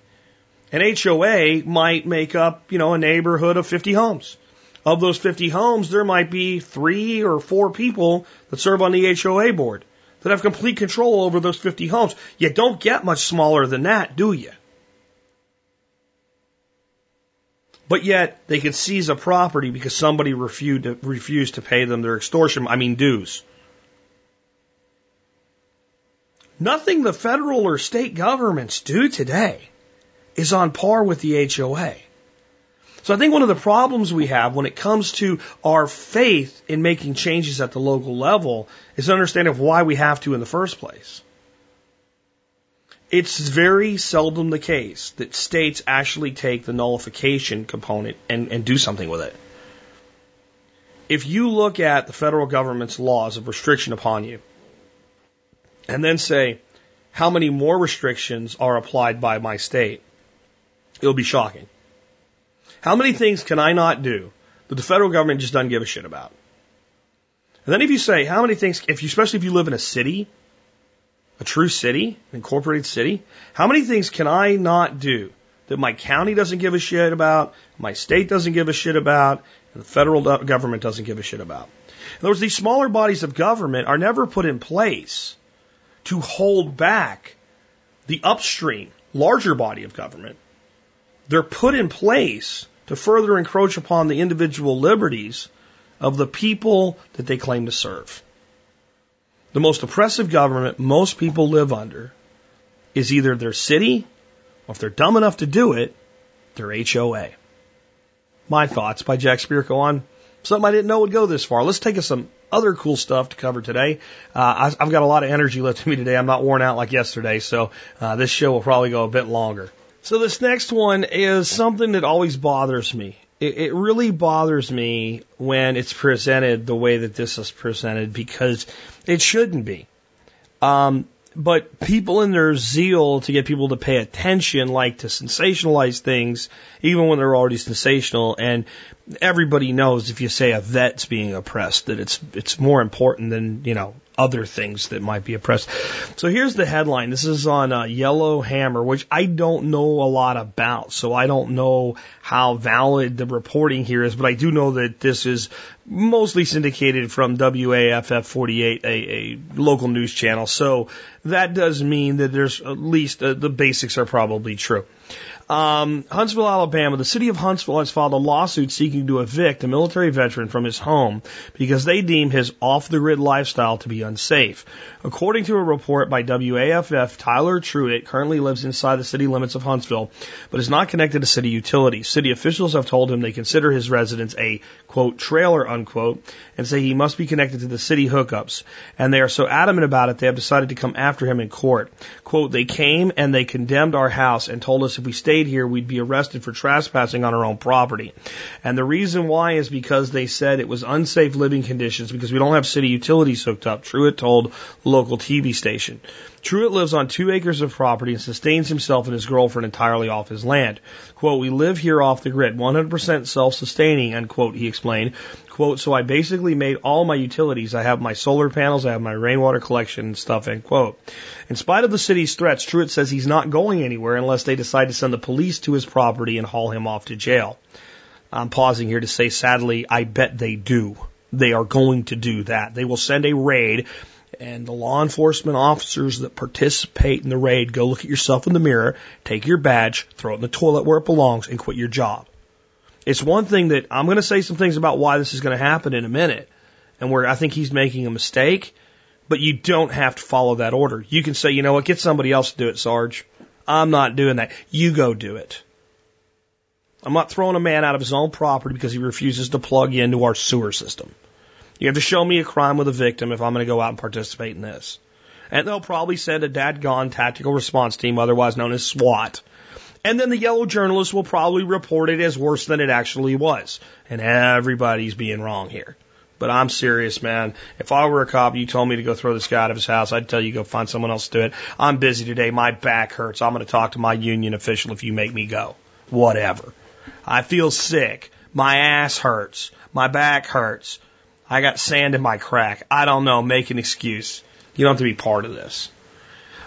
An HOA might make up, you know, a neighborhood of 50 homes. Of those 50 homes, there might be three or four people that serve on the HOA board that have complete control over those 50 homes. You don't get much smaller than that, do you? But yet they could seize a property because somebody refused to, refused to pay them their extortion, I mean dues. Nothing the federal or state governments do today is on par with the HOA. So I think one of the problems we have when it comes to our faith in making changes at the local level is an understanding of why we have to in the first place. It's very seldom the case that states actually take the nullification component and, and do something with it. If you look at the federal government's laws of restriction upon you, and then say how many more restrictions are applied by my state, it'll be shocking. How many things can I not do that the federal government just doesn't give a shit about? And then if you say, how many things, if you, especially if you live in a city, a true city, an incorporated city, how many things can I not do that my county doesn't give a shit about, my state doesn't give a shit about, and the federal government doesn't give a shit about? In other words, these smaller bodies of government are never put in place to hold back the upstream, larger body of government. They're put in place to further encroach upon the individual liberties of the people that they claim to serve. The most oppressive government most people live under is either their city, or if they're dumb enough to do it, their HOA. My thoughts by Jack Spirko on something I didn't know would go this far. Let's take us some other cool stuff to cover today. Uh, I've got a lot of energy left in me today. I'm not worn out like yesterday, so uh, this show will probably go a bit longer. So this next one is something that always bothers me. It, it really bothers me when it's presented the way that this is presented because it shouldn't be. Um, but people in their zeal to get people to pay attention like to sensationalize things, even when they're already sensational. And everybody knows if you say a vet's being oppressed, that it's it's more important than you know other things that might be oppressed. So here's the headline. This is on uh, Yellowhammer, which I don't know a lot about, so I don't know how valid the reporting here is, but I do know that this is mostly syndicated from WAFF 48, a, a local news channel. So that does mean that there's at least uh, the basics are probably true. Um, Huntsville, Alabama. The city of Huntsville has filed a lawsuit seeking to evict a military veteran from his home because they deem his off the grid lifestyle to be unsafe. According to a report by WAFF, Tyler Truitt currently lives inside the city limits of Huntsville, but is not connected to city utilities. City officials have told him they consider his residence a, quote, trailer, unquote, and say he must be connected to the city hookups. And they are so adamant about it, they have decided to come after him in court. Quote, they came and they condemned our house and told us if we stayed here, we'd be arrested for trespassing on our own property. And the reason why is because they said it was unsafe living conditions because we don't have city utilities hooked up. Truitt told local TV station. Truitt lives on two acres of property and sustains himself and his girlfriend entirely off his land. Quote, we live here off the grid, 100% self-sustaining, unquote, he explained. Quote, so I basically made all my utilities. I have my solar panels, I have my rainwater collection and stuff, end quote. In spite of the city's threats, Truitt says he's not going anywhere unless they decide to send the police to his property and haul him off to jail. I'm pausing here to say, sadly, I bet they do. They are going to do that. They will send a raid and the law enforcement officers that participate in the raid go look at yourself in the mirror, take your badge, throw it in the toilet where it belongs, and quit your job. It's one thing that I'm going to say some things about why this is going to happen in a minute, and where I think he's making a mistake, but you don't have to follow that order. You can say, you know what, get somebody else to do it, Sarge. I'm not doing that. You go do it. I'm not throwing a man out of his own property because he refuses to plug into our sewer system. You have to show me a crime with a victim if I'm going to go out and participate in this. And they'll probably send a dadgone tactical response team, otherwise known as SWAT. And then the yellow journalist will probably report it as worse than it actually was. And everybody's being wrong here. But I'm serious, man. If I were a cop, and you told me to go throw this guy out of his house, I'd tell you go find someone else to do it. I'm busy today. My back hurts. I'm going to talk to my union official if you make me go. Whatever. I feel sick. My ass hurts. My back hurts. I got sand in my crack. I don't know. Make an excuse. You don't have to be part of this.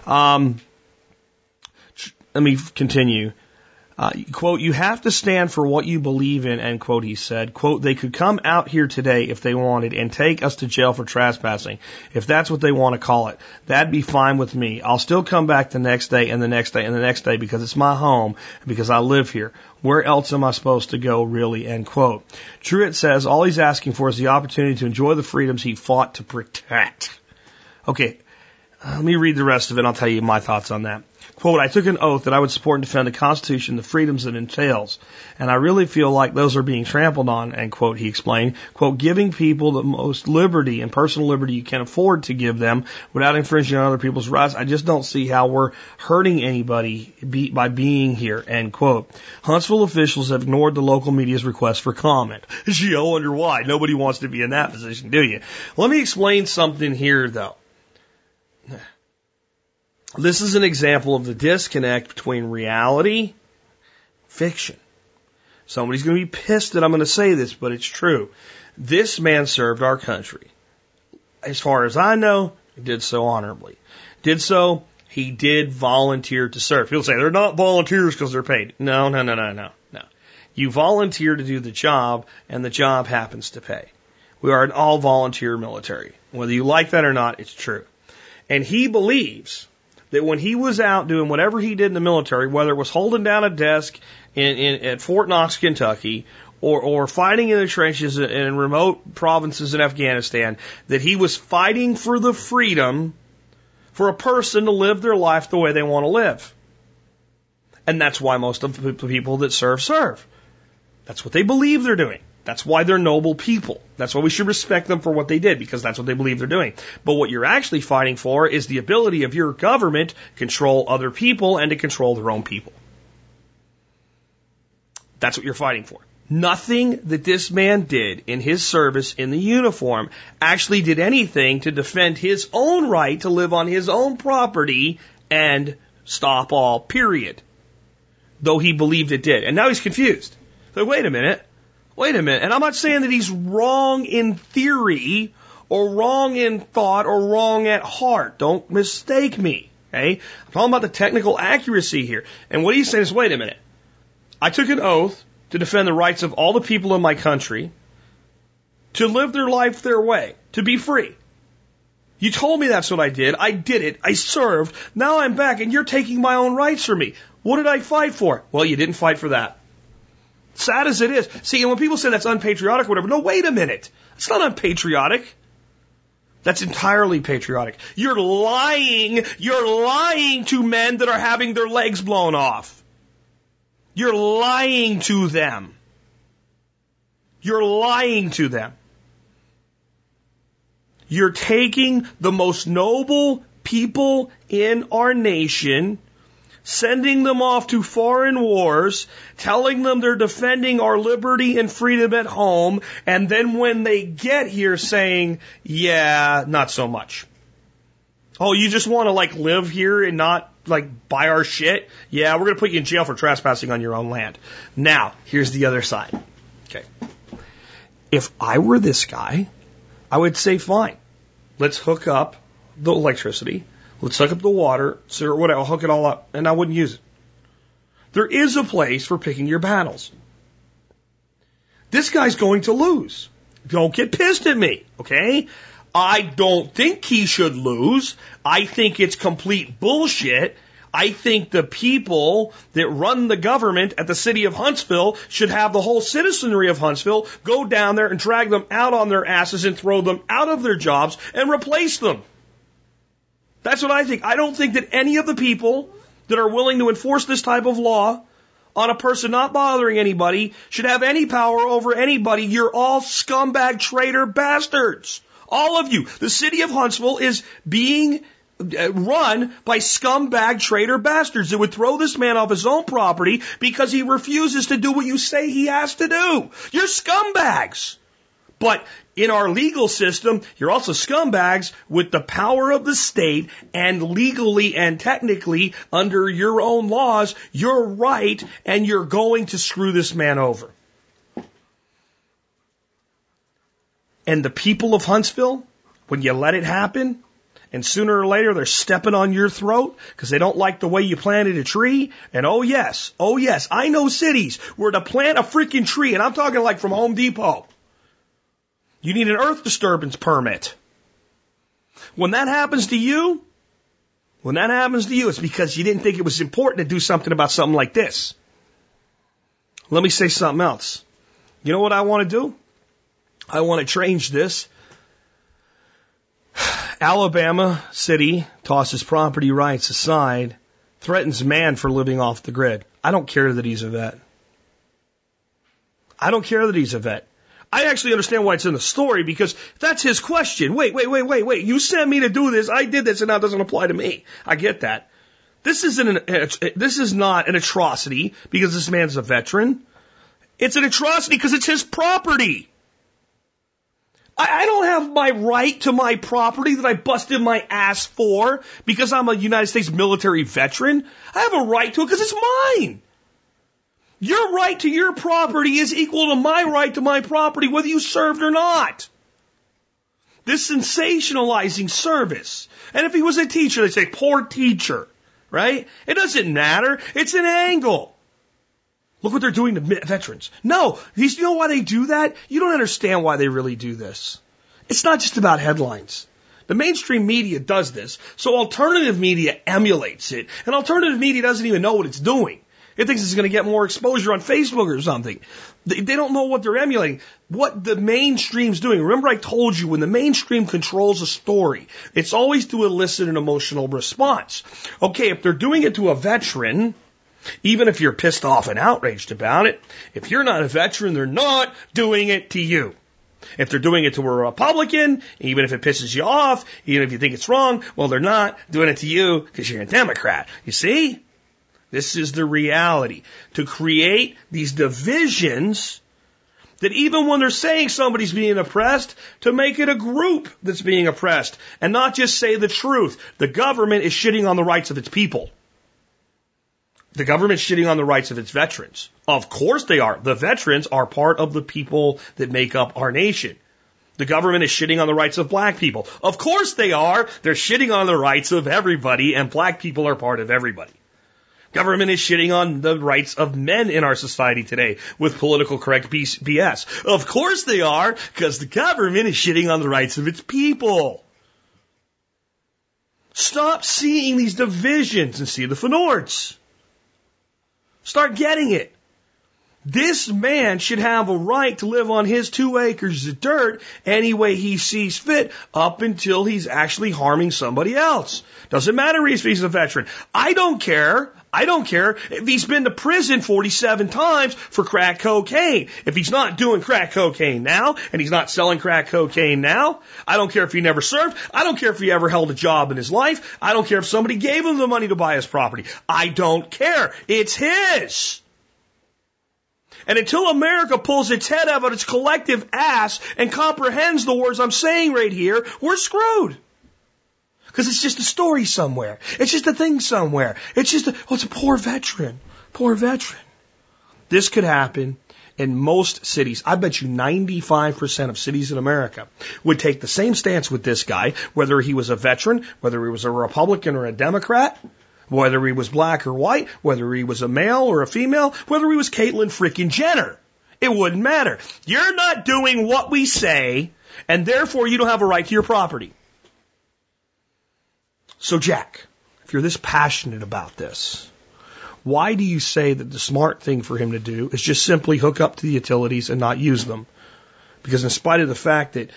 Um, let me continue. Uh, quote, you have to stand for what you believe in, end quote, he said. Quote, they could come out here today if they wanted and take us to jail for trespassing, if that's what they want to call it. That'd be fine with me. I'll still come back the next day and the next day and the next day because it's my home and because I live here. Where else am I supposed to go, really, end quote. Truitt says all he's asking for is the opportunity to enjoy the freedoms he fought to protect. Okay, let me read the rest of it and I'll tell you my thoughts on that. Quote, I took an oath that I would support and defend the Constitution, the freedoms it entails, and I really feel like those are being trampled on, end quote, he explained. Quote, giving people the most liberty and personal liberty you can afford to give them without infringing on other people's rights. I just don't see how we're hurting anybody be, by being here, end quote. Huntsville officials have ignored the local media's request for comment. Gee, I wonder why. Nobody wants to be in that position, do you? Let me explain something here, though. This is an example of the disconnect between reality, fiction. Somebody's going to be pissed that I'm going to say this, but it's true. This man served our country. As far as I know, he did so honorably. Did so, he did volunteer to serve. People say they're not volunteers because they're paid. No, no, no, no, no, no. You volunteer to do the job, and the job happens to pay. We are an all volunteer military. Whether you like that or not, it's true. And he believes that when he was out doing whatever he did in the military, whether it was holding down a desk in, in at Fort Knox, Kentucky, or, or fighting in the trenches in remote provinces in Afghanistan, that he was fighting for the freedom for a person to live their life the way they want to live. And that's why most of the people that serve serve. That's what they believe they're doing. That's why they're noble people. That's why we should respect them for what they did because that's what they believe they're doing. But what you're actually fighting for is the ability of your government to control other people and to control their own people. That's what you're fighting for. Nothing that this man did in his service in the uniform actually did anything to defend his own right to live on his own property and stop all, period. Though he believed it did. And now he's confused. So wait a minute. Wait a minute. And I'm not saying that he's wrong in theory or wrong in thought or wrong at heart. Don't mistake me. Okay? I'm talking about the technical accuracy here. And what he's saying is, wait a minute. I took an oath to defend the rights of all the people in my country to live their life their way, to be free. You told me that's what I did. I did it. I served. Now I'm back and you're taking my own rights from me. What did I fight for? Well, you didn't fight for that. Sad as it is. See, and when people say that's unpatriotic or whatever, no, wait a minute. It's not unpatriotic. That's entirely patriotic. You're lying. You're lying to men that are having their legs blown off. You're lying to them. You're lying to them. You're taking the most noble people in our nation sending them off to foreign wars, telling them they're defending our liberty and freedom at home, and then when they get here saying, yeah, not so much. Oh, you just want to like live here and not like buy our shit? Yeah, we're going to put you in jail for trespassing on your own land. Now, here's the other side. Okay. If I were this guy, I would say, fine, let's hook up the electricity Let's suck up the water, or whatever, I'll hook it all up, and I wouldn't use it. There is a place for picking your battles. This guy's going to lose. Don't get pissed at me, okay? I don't think he should lose. I think it's complete bullshit. I think the people that run the government at the city of Huntsville should have the whole citizenry of Huntsville go down there and drag them out on their asses and throw them out of their jobs and replace them. That's what I think. I don't think that any of the people that are willing to enforce this type of law on a person not bothering anybody should have any power over anybody. You're all scumbag traitor bastards. All of you. The city of Huntsville is being uh, run by scumbag traitor bastards that would throw this man off his own property because he refuses to do what you say he has to do. You're scumbags. But in our legal system, you're also scumbags with the power of the state and legally and technically under your own laws, you're right and you're going to screw this man over. And the people of Huntsville, when you let it happen, and sooner or later they're stepping on your throat because they don't like the way you planted a tree. And oh yes, oh yes, I know cities where to plant a freaking tree, and I'm talking like from Home Depot. You need an earth disturbance permit. When that happens to you, when that happens to you, it's because you didn't think it was important to do something about something like this. Let me say something else. You know what I want to do? I want to change this. Alabama City tosses property rights aside threatens man for living off the grid. I don't care that he's a vet. I don't care that he's a vet. I actually understand why it's in the story because that's his question. Wait, wait, wait, wait, wait. You sent me to do this. I did this and now it doesn't apply to me. I get that. This isn't an, this is not an atrocity because this man's a veteran. It's an atrocity because it's his property. I, I don't have my right to my property that I busted my ass for because I'm a United States military veteran. I have a right to it because it's mine. Your right to your property is equal to my right to my property, whether you served or not. This sensationalizing service. And if he was a teacher, they say, poor teacher, right? It doesn't matter. It's an angle. Look what they're doing to veterans. No, you know why they do that? You don't understand why they really do this. It's not just about headlines. The mainstream media does this, so alternative media emulates it, and alternative media doesn't even know what it's doing. It thinks it's going to get more exposure on Facebook or something. They, they don't know what they're emulating. What the mainstream's doing. Remember I told you when the mainstream controls a story, it's always to elicit an emotional response. Okay, if they're doing it to a veteran, even if you're pissed off and outraged about it, if you're not a veteran, they're not doing it to you. If they're doing it to a Republican, even if it pisses you off, even if you think it's wrong, well, they're not doing it to you because you're a Democrat. You see? This is the reality. To create these divisions that even when they're saying somebody's being oppressed, to make it a group that's being oppressed and not just say the truth. The government is shitting on the rights of its people. The government's shitting on the rights of its veterans. Of course they are. The veterans are part of the people that make up our nation. The government is shitting on the rights of black people. Of course they are. They're shitting on the rights of everybody, and black people are part of everybody. Government is shitting on the rights of men in our society today with political correct BS. Of course they are, because the government is shitting on the rights of its people. Stop seeing these divisions and see the Fnords. Start getting it. This man should have a right to live on his two acres of dirt any way he sees fit up until he's actually harming somebody else. Doesn't matter if he's a veteran. I don't care. I don't care if he's been to prison 47 times for crack cocaine. If he's not doing crack cocaine now and he's not selling crack cocaine now, I don't care if he never served. I don't care if he ever held a job in his life. I don't care if somebody gave him the money to buy his property. I don't care. It's his. And until America pulls its head out of its collective ass and comprehends the words I'm saying right here, we're screwed. Because it's just a story somewhere. It's just a thing somewhere. It's just a, oh, it's a poor veteran. Poor veteran. This could happen in most cities. I bet you 95% of cities in America would take the same stance with this guy, whether he was a veteran, whether he was a Republican or a Democrat, whether he was black or white, whether he was a male or a female, whether he was Caitlyn freaking Jenner. It wouldn't matter. You're not doing what we say, and therefore you don't have a right to your property. So, Jack, if you're this passionate about this, why do you say that the smart thing for him to do is just simply hook up to the utilities and not use them? Because in spite of the fact that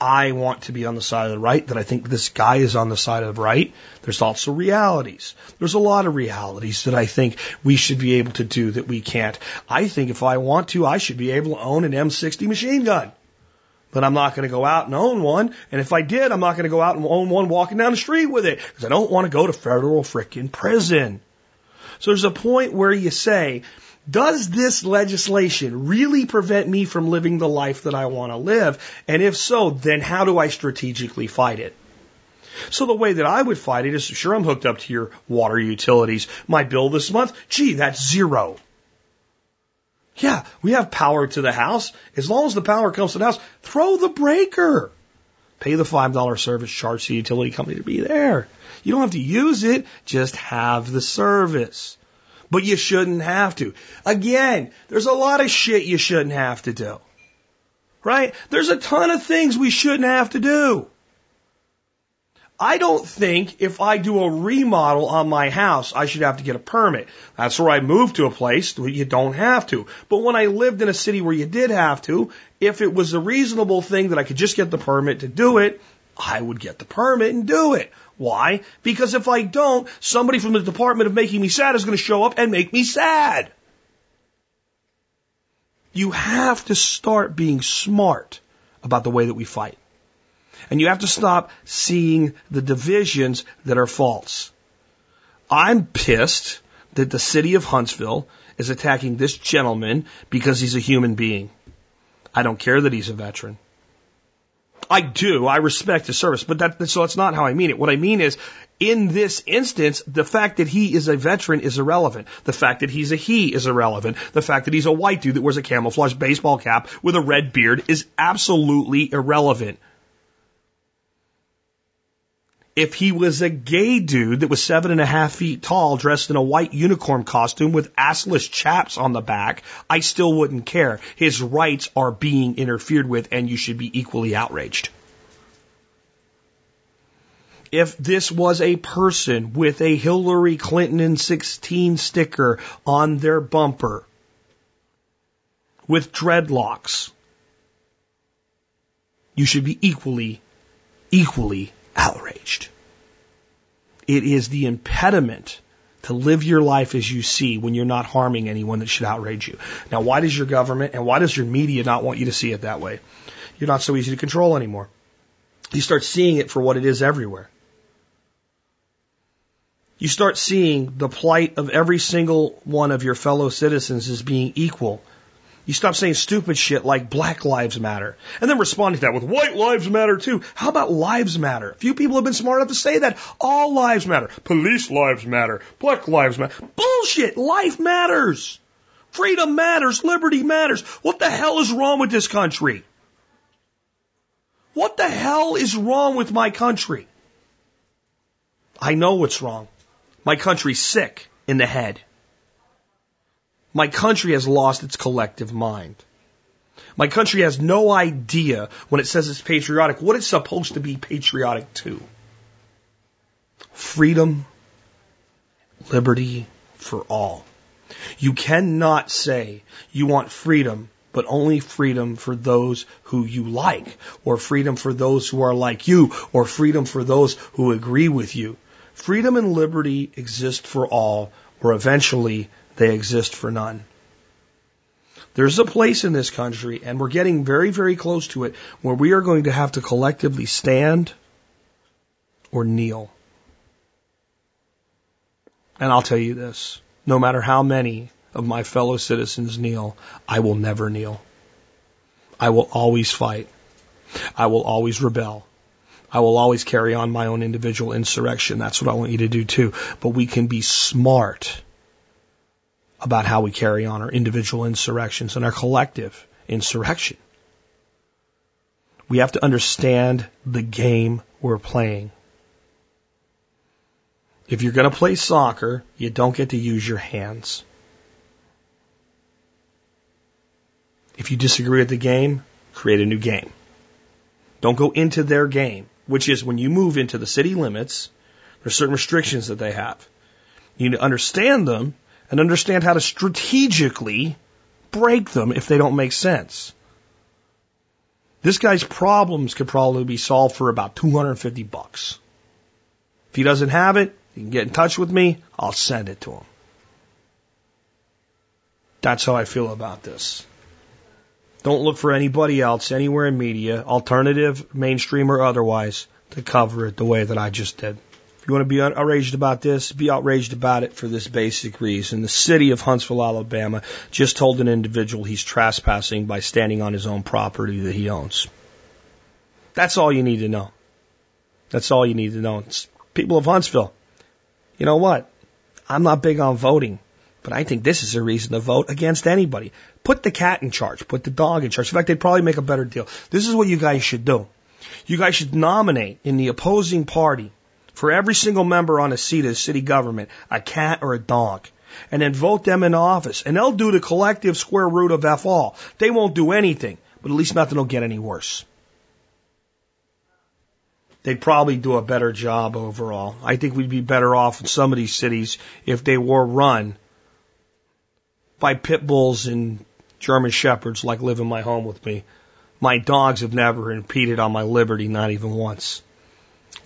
I want to be on the side of the right, that I think this guy is on the side of the right, there's also realities. There's a lot of realities that I think we should be able to do that we can't. I think if I want to, I should be able to own an M60 machine gun but I'm not going to go out and own one. And if I did, I'm not going to go out and own one walking down the street with it because I don't want to go to federal frickin' prison. So there's a point where you say, does this legislation really prevent me from living the life that I want to live? And if so, then how do I strategically fight it? So the way that I would fight it is sure I'm hooked up to your water utilities. My bill this month, gee, that's zero. Yeah, we have power to the house. As long as the power comes to the house, throw the breaker. Pay the $5 service charge to the utility company to be there. You don't have to use it, just have the service. But you shouldn't have to. Again, there's a lot of shit you shouldn't have to do. Right? There's a ton of things we shouldn't have to do. I don't think if I do a remodel on my house, I should have to get a permit. That's where I moved to a place where you don't have to. But when I lived in a city where you did have to, if it was a reasonable thing that I could just get the permit to do it, I would get the permit and do it. Why? Because if I don't, somebody from the Department of Making Me Sad is going to show up and make me sad. You have to start being smart about the way that we fight. And you have to stop seeing the divisions that are false. I'm pissed that the city of Huntsville is attacking this gentleman because he's a human being. I don't care that he's a veteran. I do. I respect his service, but that, so that's not how I mean it. What I mean is, in this instance, the fact that he is a veteran is irrelevant. The fact that he's a he is irrelevant. The fact that he's a white dude that wears a camouflage baseball cap with a red beard is absolutely irrelevant if he was a gay dude that was seven and a half feet tall, dressed in a white unicorn costume with assless chaps on the back, I still wouldn't care. His rights are being interfered with, and you should be equally outraged. If this was a person with a Hillary Clinton and 16 sticker on their bumper, with dreadlocks, you should be equally, equally outraged. It is the impediment to live your life as you see when you're not harming anyone that should outrage you. Now, why does your government and why does your media not want you to see it that way? You're not so easy to control anymore. You start seeing it for what it is everywhere. You start seeing the plight of every single one of your fellow citizens as being equal you stop saying stupid shit like Black Lives Matter and then responding to that with White Lives Matter too. How about Lives Matter? Few people have been smart enough to say that. All lives matter. Police lives matter. Black lives matter. Bullshit. Life matters. Freedom matters. Liberty matters. What the hell is wrong with this country? What the hell is wrong with my country? I know what's wrong. My country's sick in the head. My country has lost its collective mind. My country has no idea when it says it's patriotic what it's supposed to be patriotic to. Freedom, liberty for all. You cannot say you want freedom, but only freedom for those who you like, or freedom for those who are like you, or freedom for those who agree with you. Freedom and liberty exist for all, or eventually they exist for none. There's a place in this country, and we're getting very, very close to it, where we are going to have to collectively stand or kneel. And I'll tell you this no matter how many of my fellow citizens kneel, I will never kneel. I will always fight. I will always rebel. I will always carry on my own individual insurrection. That's what I want you to do too. But we can be smart about how we carry on our individual insurrections and our collective insurrection. We have to understand the game we're playing. If you're going to play soccer, you don't get to use your hands. If you disagree with the game, create a new game. Don't go into their game, which is when you move into the city limits, there's certain restrictions that they have. You need to understand them and understand how to strategically break them if they don't make sense. This guy's problems could probably be solved for about 250 bucks. If he doesn't have it, he can get in touch with me. I'll send it to him. That's how I feel about this. Don't look for anybody else anywhere in media, alternative, mainstream, or otherwise, to cover it the way that I just did. If you want to be outraged about this, be outraged about it for this basic reason. The city of Huntsville, Alabama just told an individual he's trespassing by standing on his own property that he owns. That's all you need to know. That's all you need to know. It's people of Huntsville, you know what? I'm not big on voting, but I think this is a reason to vote against anybody. Put the cat in charge. Put the dog in charge. In fact, they'd probably make a better deal. This is what you guys should do. You guys should nominate in the opposing party for every single member on a seat of city government, a cat or a dog. And then vote them in office. And they'll do the collective square root of F all. They won't do anything, but at least nothing will get any worse. They'd probably do a better job overall. I think we'd be better off in some of these cities if they were run by pit bulls and German shepherds like live in my home with me My dogs have never impeded on my liberty, not even once.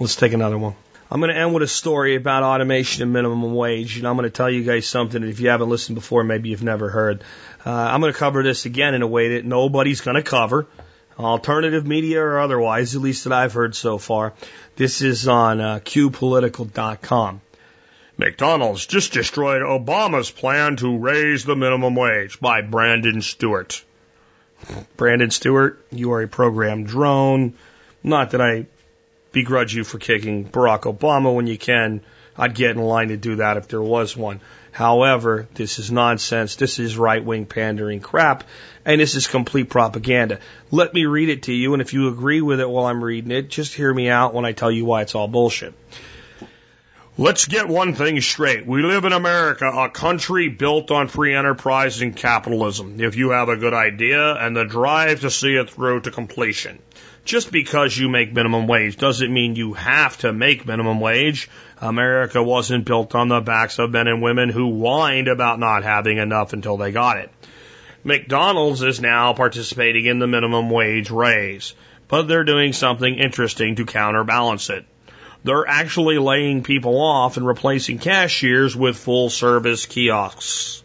Let's take another one. I'm going to end with a story about automation and minimum wage, and I'm going to tell you guys something that if you haven't listened before, maybe you've never heard. Uh, I'm going to cover this again in a way that nobody's going to cover, alternative media or otherwise, at least that I've heard so far. This is on uh, QPolitical.com. McDonald's just destroyed Obama's plan to raise the minimum wage by Brandon Stewart. Brandon Stewart, you are a programmed drone. Not that I begrudge you for kicking Barack Obama when you can. I'd get in line to do that if there was one. However, this is nonsense. This is right wing pandering crap, and this is complete propaganda. Let me read it to you, and if you agree with it while I'm reading it, just hear me out when I tell you why it's all bullshit. Let's get one thing straight. We live in America, a country built on free enterprise and capitalism. If you have a good idea and the drive to see it through to completion. Just because you make minimum wage doesn't mean you have to make minimum wage. America wasn't built on the backs of men and women who whined about not having enough until they got it. McDonald's is now participating in the minimum wage raise, but they're doing something interesting to counterbalance it. They're actually laying people off and replacing cashiers with full service kiosks.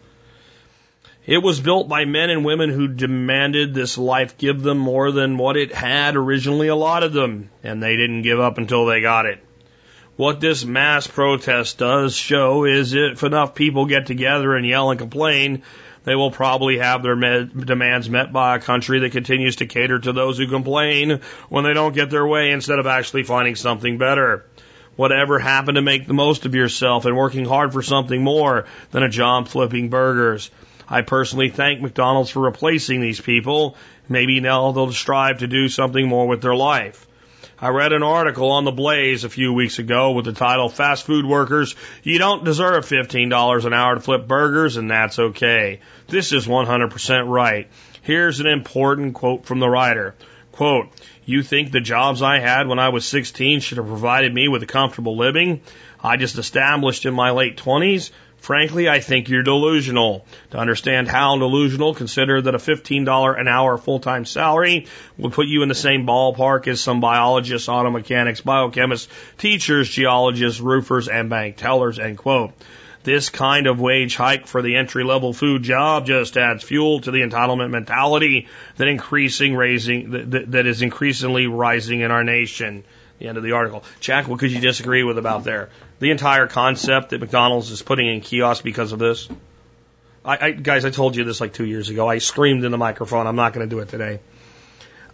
It was built by men and women who demanded this life give them more than what it had originally allotted them, and they didn't give up until they got it. What this mass protest does show is if enough people get together and yell and complain, they will probably have their med- demands met by a country that continues to cater to those who complain when they don't get their way instead of actually finding something better. Whatever happened to make the most of yourself and working hard for something more than a job flipping burgers? I personally thank McDonald's for replacing these people. Maybe now they'll strive to do something more with their life. I read an article on the Blaze a few weeks ago with the title Fast Food Workers, You Don't Deserve $15 an hour to flip burgers, and that's okay. This is 100% right. Here's an important quote from the writer. Quote, you think the jobs I had when I was 16 should have provided me with a comfortable living? I just established in my late 20s? Frankly, I think you're delusional. To understand how delusional, consider that a $15 an hour full-time salary would put you in the same ballpark as some biologists, auto mechanics, biochemists, teachers, geologists, roofers, and bank tellers, end quote. This kind of wage hike for the entry level food job just adds fuel to the entitlement mentality that increasing raising that, that is increasingly rising in our nation. The end of the article. Jack, what could you disagree with about there? The entire concept that McDonald's is putting in kiosks because of this. I, I guys, I told you this like two years ago. I screamed in the microphone. I'm not going to do it today.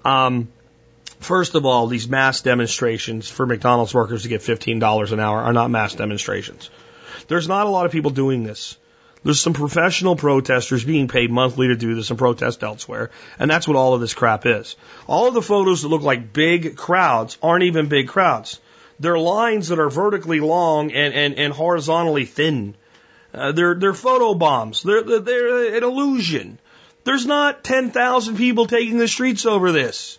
Um, first of all, these mass demonstrations for McDonald's workers to get $15 an hour are not mass demonstrations. There's not a lot of people doing this. There's some professional protesters being paid monthly to do this and protest elsewhere. And that's what all of this crap is. All of the photos that look like big crowds aren't even big crowds. They're lines that are vertically long and, and, and horizontally thin. Uh, they're, they're photo bombs. They're, they're, they're an illusion. There's not 10,000 people taking the streets over this.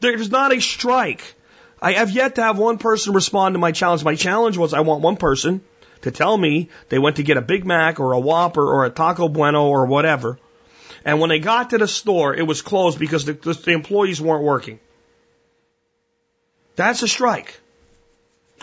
There's not a strike. I have yet to have one person respond to my challenge. My challenge was I want one person to tell me they went to get a Big Mac or a Whopper or a Taco Bueno or whatever. And when they got to the store, it was closed because the, the, the employees weren't working. That's a strike.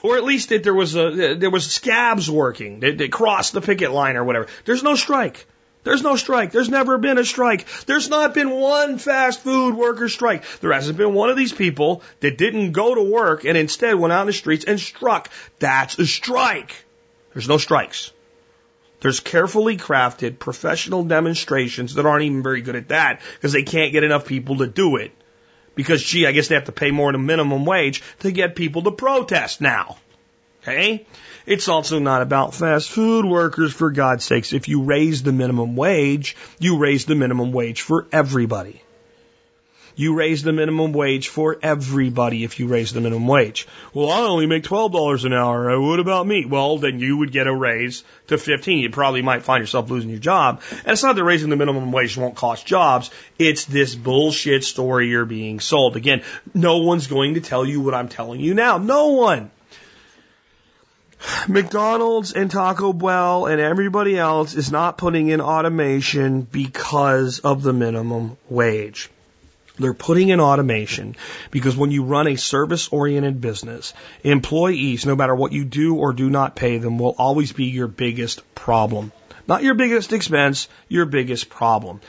Or at least that there was a, there was scabs working. that, they crossed the picket line or whatever. There's no strike. There's no strike. There's never been a strike. There's not been one fast food worker strike. There hasn't been one of these people that didn't go to work and instead went out in the streets and struck. That's a strike. There's no strikes. There's carefully crafted professional demonstrations that aren't even very good at that because they can't get enough people to do it. Because, gee, I guess they have to pay more than minimum wage to get people to protest now. Okay? It's also not about fast food workers, for God's sakes. If you raise the minimum wage, you raise the minimum wage for everybody. You raise the minimum wage for everybody if you raise the minimum wage. Well, I only make $12 an hour. Uh, what about me? Well, then you would get a raise to 15. You probably might find yourself losing your job. And it's not that raising the minimum wage won't cost jobs. It's this bullshit story you're being sold. Again, no one's going to tell you what I'm telling you now. No one. McDonald's and Taco Bell and everybody else is not putting in automation because of the minimum wage. They're putting in automation because when you run a service oriented business, employees, no matter what you do or do not pay them, will always be your biggest problem. Not your biggest expense, your biggest problem.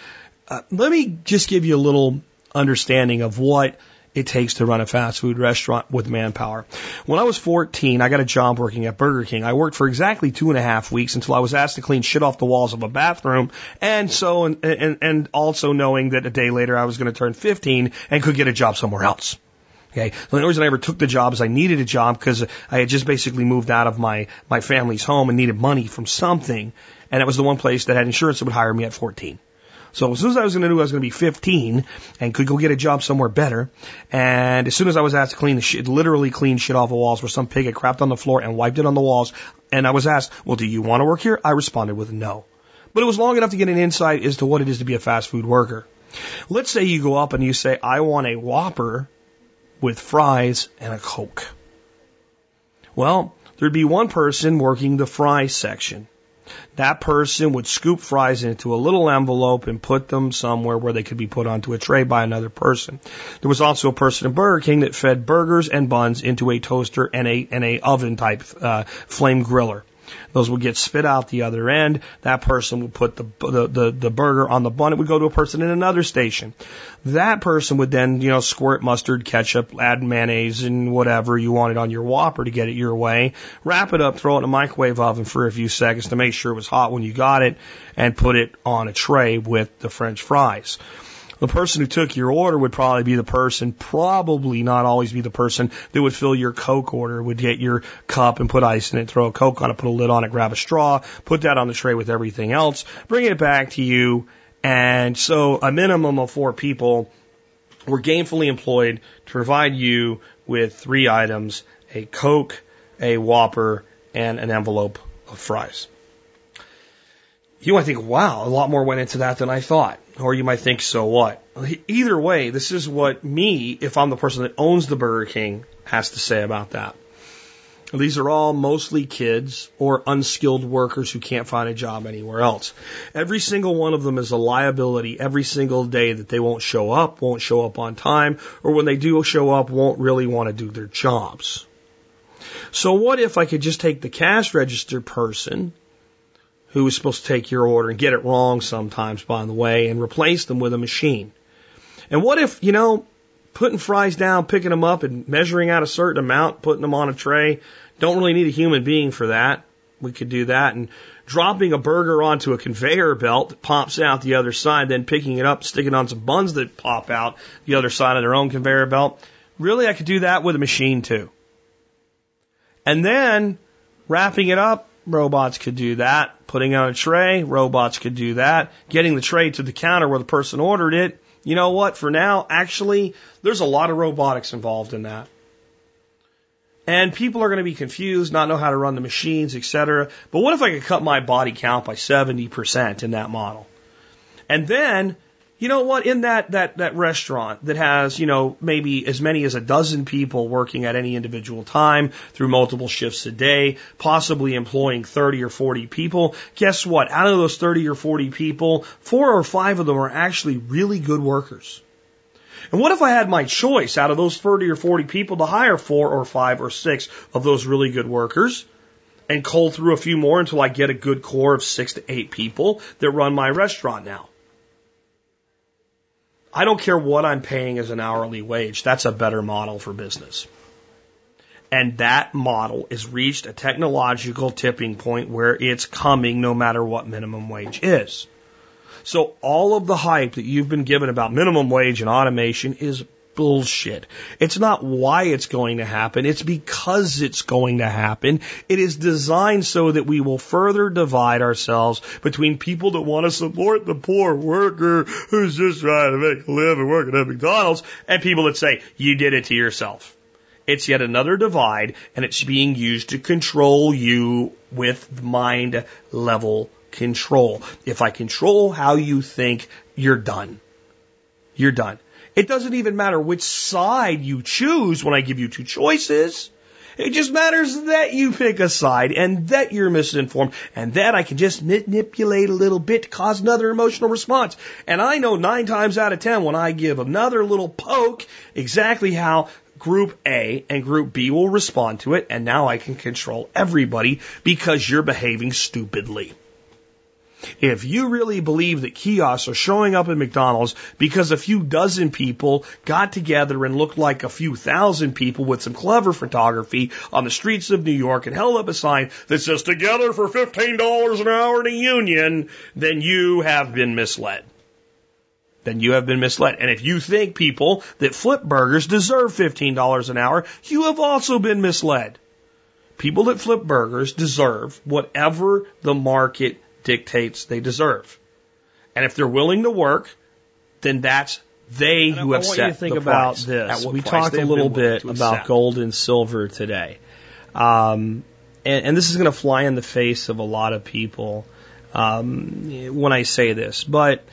Uh, let me just give you a little understanding of what it takes to run a fast food restaurant with manpower. When I was 14, I got a job working at Burger King. I worked for exactly two and a half weeks until I was asked to clean shit off the walls of a bathroom, and so and and, and also knowing that a day later I was going to turn 15 and could get a job somewhere else. Okay. The only reason I ever took the job is I needed a job because I had just basically moved out of my, my family's home and needed money from something. And it was the one place that had insurance that would hire me at 14. So as soon as I was going to do, I was going to be 15 and could go get a job somewhere better. And as soon as I was asked to clean the shit, literally clean shit off the walls where some pig had crapped on the floor and wiped it on the walls. And I was asked, well, do you want to work here? I responded with no. But it was long enough to get an insight as to what it is to be a fast food worker. Let's say you go up and you say, I want a Whopper with fries and a Coke. Well, there'd be one person working the fry section. That person would scoop fries into a little envelope and put them somewhere where they could be put onto a tray by another person. There was also a person in Burger King that fed burgers and buns into a toaster and a and a oven type uh, flame griller. Those would get spit out the other end. That person would put the, the, the, the burger on the bun. It would go to a person in another station. That person would then, you know, squirt mustard, ketchup, add mayonnaise and whatever you wanted on your Whopper to get it your way. Wrap it up, throw it in a microwave oven for a few seconds to make sure it was hot when you got it and put it on a tray with the French fries. The person who took your order would probably be the person, probably not always be the person that would fill your Coke order, would get your cup and put ice in it, throw a Coke on it, put a lid on it, grab a straw, put that on the tray with everything else, bring it back to you. And so a minimum of four people were gainfully employed to provide you with three items, a Coke, a Whopper, and an envelope of fries. You might think, wow, a lot more went into that than I thought. Or you might think, so what? Either way, this is what me, if I'm the person that owns the Burger King, has to say about that. These are all mostly kids or unskilled workers who can't find a job anywhere else. Every single one of them is a liability every single day that they won't show up, won't show up on time, or when they do show up, won't really want to do their jobs. So what if I could just take the cash register person who was supposed to take your order and get it wrong sometimes, by the way, and replace them with a machine. And what if, you know, putting fries down, picking them up, and measuring out a certain amount, putting them on a tray, don't really need a human being for that. We could do that. And dropping a burger onto a conveyor belt that pops out the other side, then picking it up, sticking on some buns that pop out the other side of their own conveyor belt. Really, I could do that with a machine too. And then wrapping it up, robots could do that. Putting on a tray, robots could do that. Getting the tray to the counter where the person ordered it. You know what? For now, actually, there's a lot of robotics involved in that. And people are going to be confused, not know how to run the machines, etc. But what if I could cut my body count by 70% in that model? And then you know what? In that, that, that restaurant that has, you know, maybe as many as a dozen people working at any individual time through multiple shifts a day, possibly employing 30 or 40 people, guess what? Out of those 30 or 40 people, four or five of them are actually really good workers. And what if I had my choice out of those 30 or 40 people to hire four or five or six of those really good workers? and cull through a few more until I get a good core of six to eight people that run my restaurant now. I don't care what I'm paying as an hourly wage. That's a better model for business. And that model is reached a technological tipping point where it's coming no matter what minimum wage is. So all of the hype that you've been given about minimum wage and automation is bullshit. It's not why it's going to happen. It's because it's going to happen. It is designed so that we will further divide ourselves between people that want to support the poor worker who's just trying to make a living working at McDonald's and people that say, you did it to yourself. It's yet another divide and it's being used to control you with mind level control. If I control how you think, you're done. You're done. It doesn't even matter which side you choose when I give you two choices. It just matters that you pick a side and that you're misinformed and that I can just manipulate a little bit to cause another emotional response. And I know nine times out of ten when I give another little poke exactly how group A and group B will respond to it. And now I can control everybody because you're behaving stupidly. If you really believe that kiosks are showing up at McDonald's because a few dozen people got together and looked like a few thousand people with some clever photography on the streets of New York and held up a sign that says together for $15 an hour in a union, then you have been misled. Then you have been misled. And if you think people that flip burgers deserve $15 an hour, you have also been misled. People that flip burgers deserve whatever the market dictates they deserve. And if they're willing to work, then that's they And who have I want set you to think the about price, this. We talked a little bit about gold and silver today. Um, and, and this is going to fly in the face of a lot of people um, when I say this. But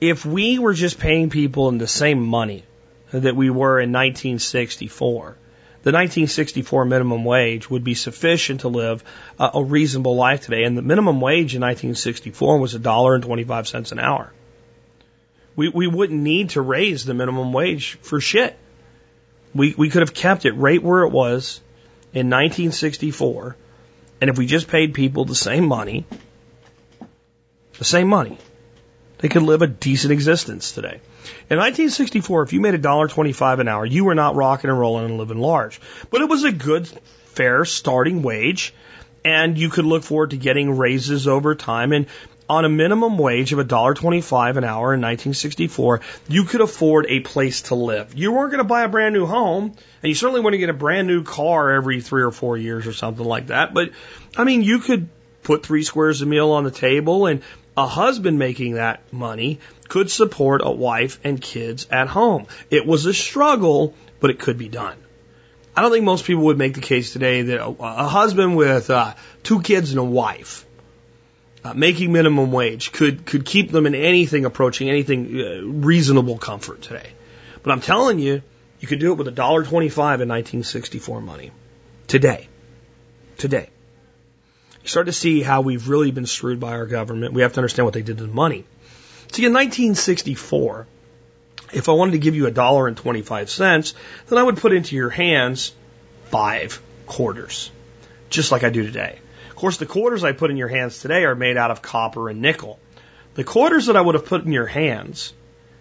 if we were just paying people in the same money that we were in 1964, the 1964 minimum wage would be sufficient to live a, a reasonable life today. And the minimum wage in 1964 was a dollar and 25 cents an hour. We, we wouldn't need to raise the minimum wage for shit. We, we could have kept it right where it was in 1964. And if we just paid people the same money, the same money, they could live a decent existence today. In 1964, if you made $1.25 an hour, you were not rocking and rolling and living large. But it was a good, fair starting wage, and you could look forward to getting raises over time. And on a minimum wage of $1.25 an hour in 1964, you could afford a place to live. You weren't going to buy a brand new home, and you certainly wouldn't get a brand new car every three or four years or something like that. But, I mean, you could put three squares a meal on the table, and a husband making that money could support a wife and kids at home. It was a struggle, but it could be done. I don't think most people would make the case today that a, a husband with uh, two kids and a wife uh, making minimum wage could could keep them in anything approaching anything uh, reasonable comfort today. But I'm telling you, you could do it with a dollar twenty-five in 1964 money today. Today, you start to see how we've really been screwed by our government. We have to understand what they did to the money. See, in 1964, if I wanted to give you a dollar and 25 cents, then I would put into your hands five quarters, just like I do today. Of course, the quarters I put in your hands today are made out of copper and nickel. The quarters that I would have put in your hands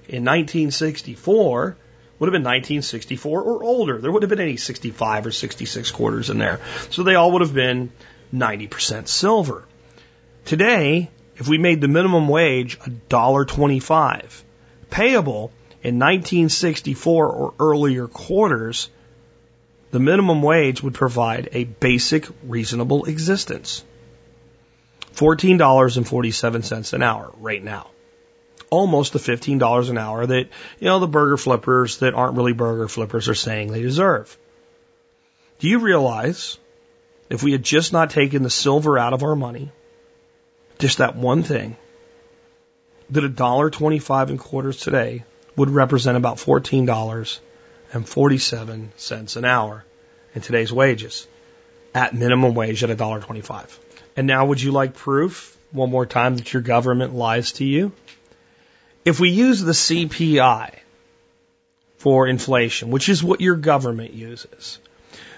in 1964 would have been 1964 or older. There wouldn't have been any 65 or 66 quarters in there. So they all would have been 90% silver. Today, if we made the minimum wage $1.25, payable in 1964 or earlier quarters, the minimum wage would provide a basic, reasonable existence. $14.47 an hour right now. Almost the $15 an hour that, you know, the burger flippers that aren't really burger flippers are saying they deserve. Do you realize if we had just not taken the silver out of our money, just that one thing, that a dollar twenty-five in quarters today would represent about fourteen dollars and forty-seven cents an hour in today's wages, at minimum wage at a dollar twenty-five. And now, would you like proof one more time that your government lies to you? If we use the CPI for inflation, which is what your government uses,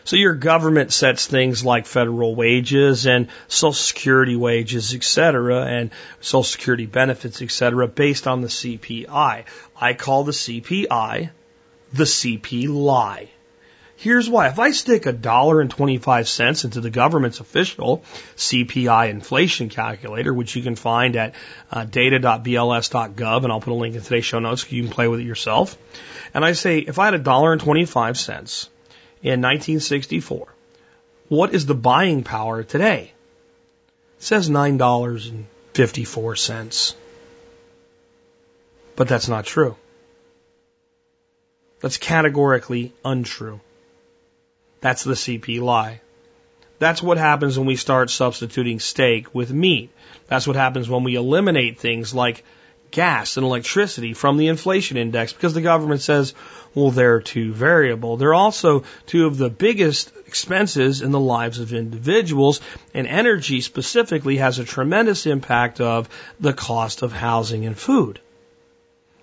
so your government sets things like federal wages and social security wages, et cetera, and social security benefits, et cetera, based on the CPI. I call the CPI the CP lie. Here's why. If I stick a dollar and 25 cents into the government's official CPI inflation calculator, which you can find at uh, data.bls.gov, and I'll put a link in today's show notes so you can play with it yourself. And I say, if I had a dollar and 25 cents in 1964, what is the buying power today? It says $9.54. But that's not true. That's categorically untrue. That's the CP lie. That's what happens when we start substituting steak with meat. That's what happens when we eliminate things like gas and electricity from the inflation index because the government says, well, they're too variable. They're also two of the biggest expenses in the lives of individuals, and energy specifically has a tremendous impact of the cost of housing and food.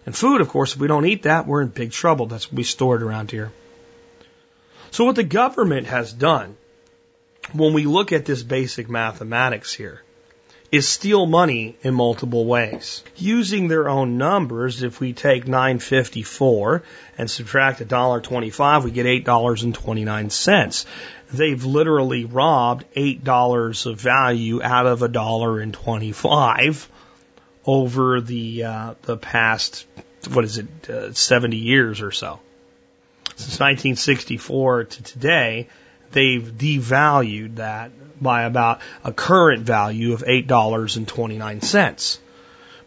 And food, of course, if we don't eat that, we're in big trouble. That's what we stored around here. So what the government has done when we look at this basic mathematics here is steal money in multiple ways. Using their own numbers, if we take 954 and subtract $1.25, we get $8.29. They've literally robbed $8 of value out of a dollar and 25 over the uh, the past what is it uh, 70 years or so. Since 1964 to today, they've devalued that by about a current value of $8.29.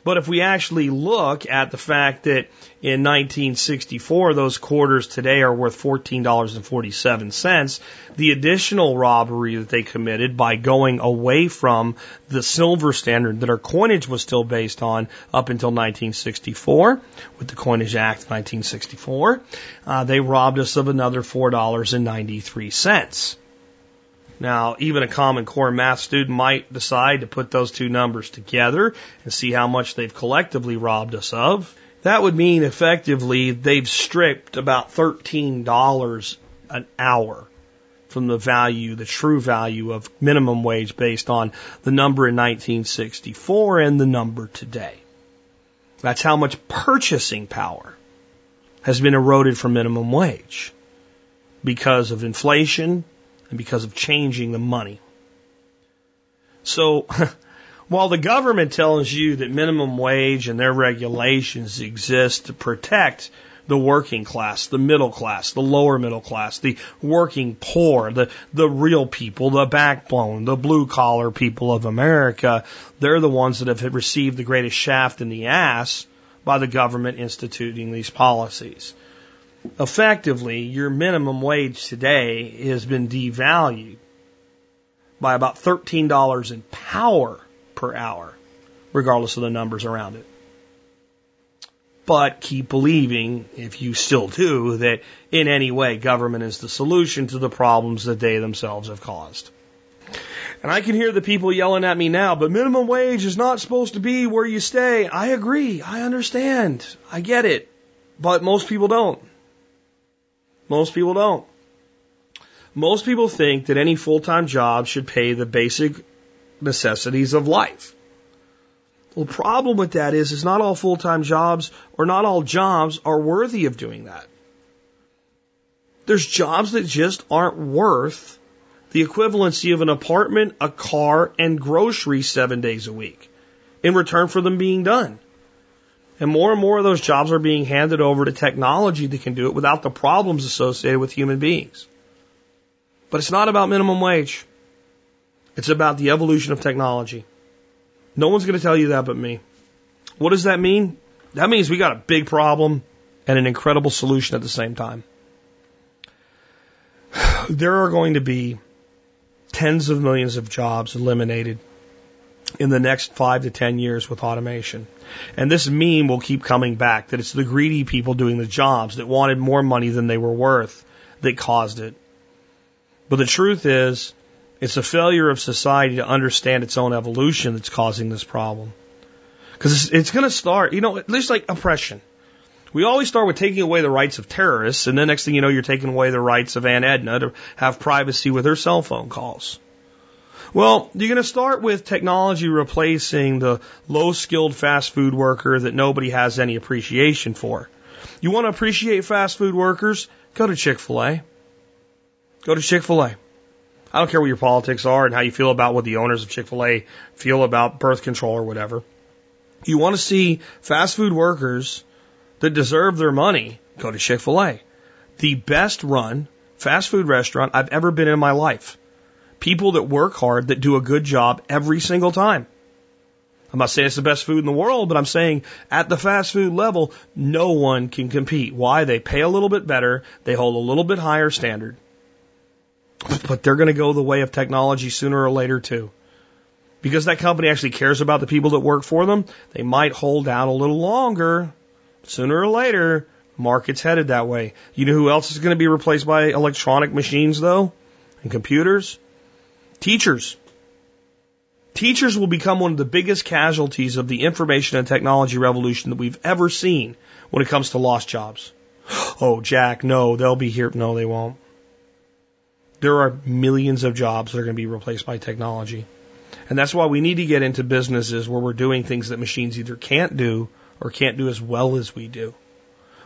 But if we actually look at the fact that in 1964 those quarters today are worth $14.47, the additional robbery that they committed by going away from the silver standard that our coinage was still based on up until 1964 with the Coinage Act of 1964, uh, they robbed us of another $4.93. Now, even a Common Core math student might decide to put those two numbers together and see how much they've collectively robbed us of. That would mean effectively they've stripped about $13 an hour from the value, the true value of minimum wage based on the number in 1964 and the number today. That's how much purchasing power has been eroded from minimum wage because of inflation, and because of changing the money. So, while the government tells you that minimum wage and their regulations exist to protect the working class, the middle class, the lower middle class, the working poor, the, the real people, the backbone, the blue collar people of America, they're the ones that have received the greatest shaft in the ass by the government instituting these policies effectively, your minimum wage today has been devalued by about $13 in power per hour, regardless of the numbers around it. But keep believing, if you still do, that in any way government is the solution to the problems that they themselves have caused. And I can hear the people yelling at me now, but minimum wage is not supposed to be where you stay. I agree. I understand. I get it. But most people don't. Most people don't. Most people think that any full time job should pay the basic necessities of life. Well, the problem with that is, is not all full time jobs or not all jobs are worthy of doing that. There's jobs that just aren't worth the equivalency of an apartment, a car, and groceries seven days a week in return for them being done. And more and more of those jobs are being handed over to technology that can do it without the problems associated with human beings. But it's not about minimum wage. It's about the evolution of technology. No one's going to tell you that but me. What does that mean? That means we got a big problem and an incredible solution at the same time. There are going to be tens of millions of jobs eliminated in the next five to ten years with automation. And this meme will keep coming back that it's the greedy people doing the jobs that wanted more money than they were worth that caused it. But the truth is, it's a failure of society to understand its own evolution that's causing this problem. Because it's, it's going to start, you know, at least like oppression. We always start with taking away the rights of terrorists, and then next thing you know, you're taking away the rights of Aunt Edna to have privacy with her cell phone calls. Well, you're going to start with technology replacing the low skilled fast food worker that nobody has any appreciation for. You want to appreciate fast food workers? Go to Chick fil A. Go to Chick fil A. I don't care what your politics are and how you feel about what the owners of Chick fil A feel about birth control or whatever. You want to see fast food workers that deserve their money? Go to Chick fil A. The best run fast food restaurant I've ever been in my life people that work hard, that do a good job every single time. I'm not saying it's the best food in the world, but I'm saying at the fast food level, no one can compete. Why? They pay a little bit better, they hold a little bit higher standard. But they're going to go the way of technology sooner or later, too. because that company actually cares about the people that work for them, they might hold out a little longer. Sooner or later, market's headed that way. You know who else is going to be replaced by electronic machines though? And computers? Teachers. Teachers will become one of the biggest casualties of the information and technology revolution that we've ever seen when it comes to lost jobs. Oh, Jack, no, they'll be here. No, they won't. There are millions of jobs that are going to be replaced by technology. And that's why we need to get into businesses where we're doing things that machines either can't do or can't do as well as we do.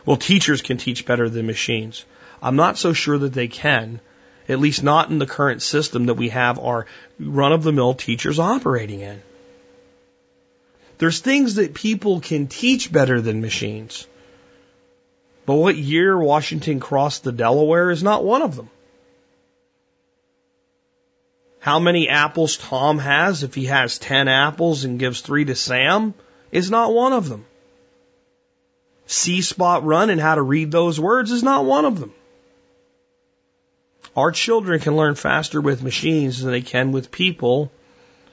Well, teachers can teach better than machines. I'm not so sure that they can, at least not in the current system that we have our run of the mill teachers operating in. There's things that people can teach better than machines. But what year Washington crossed the Delaware is not one of them. How many apples Tom has if he has 10 apples and gives three to Sam is not one of them. See Spot run and how to read those words is not one of them. Our children can learn faster with machines than they can with people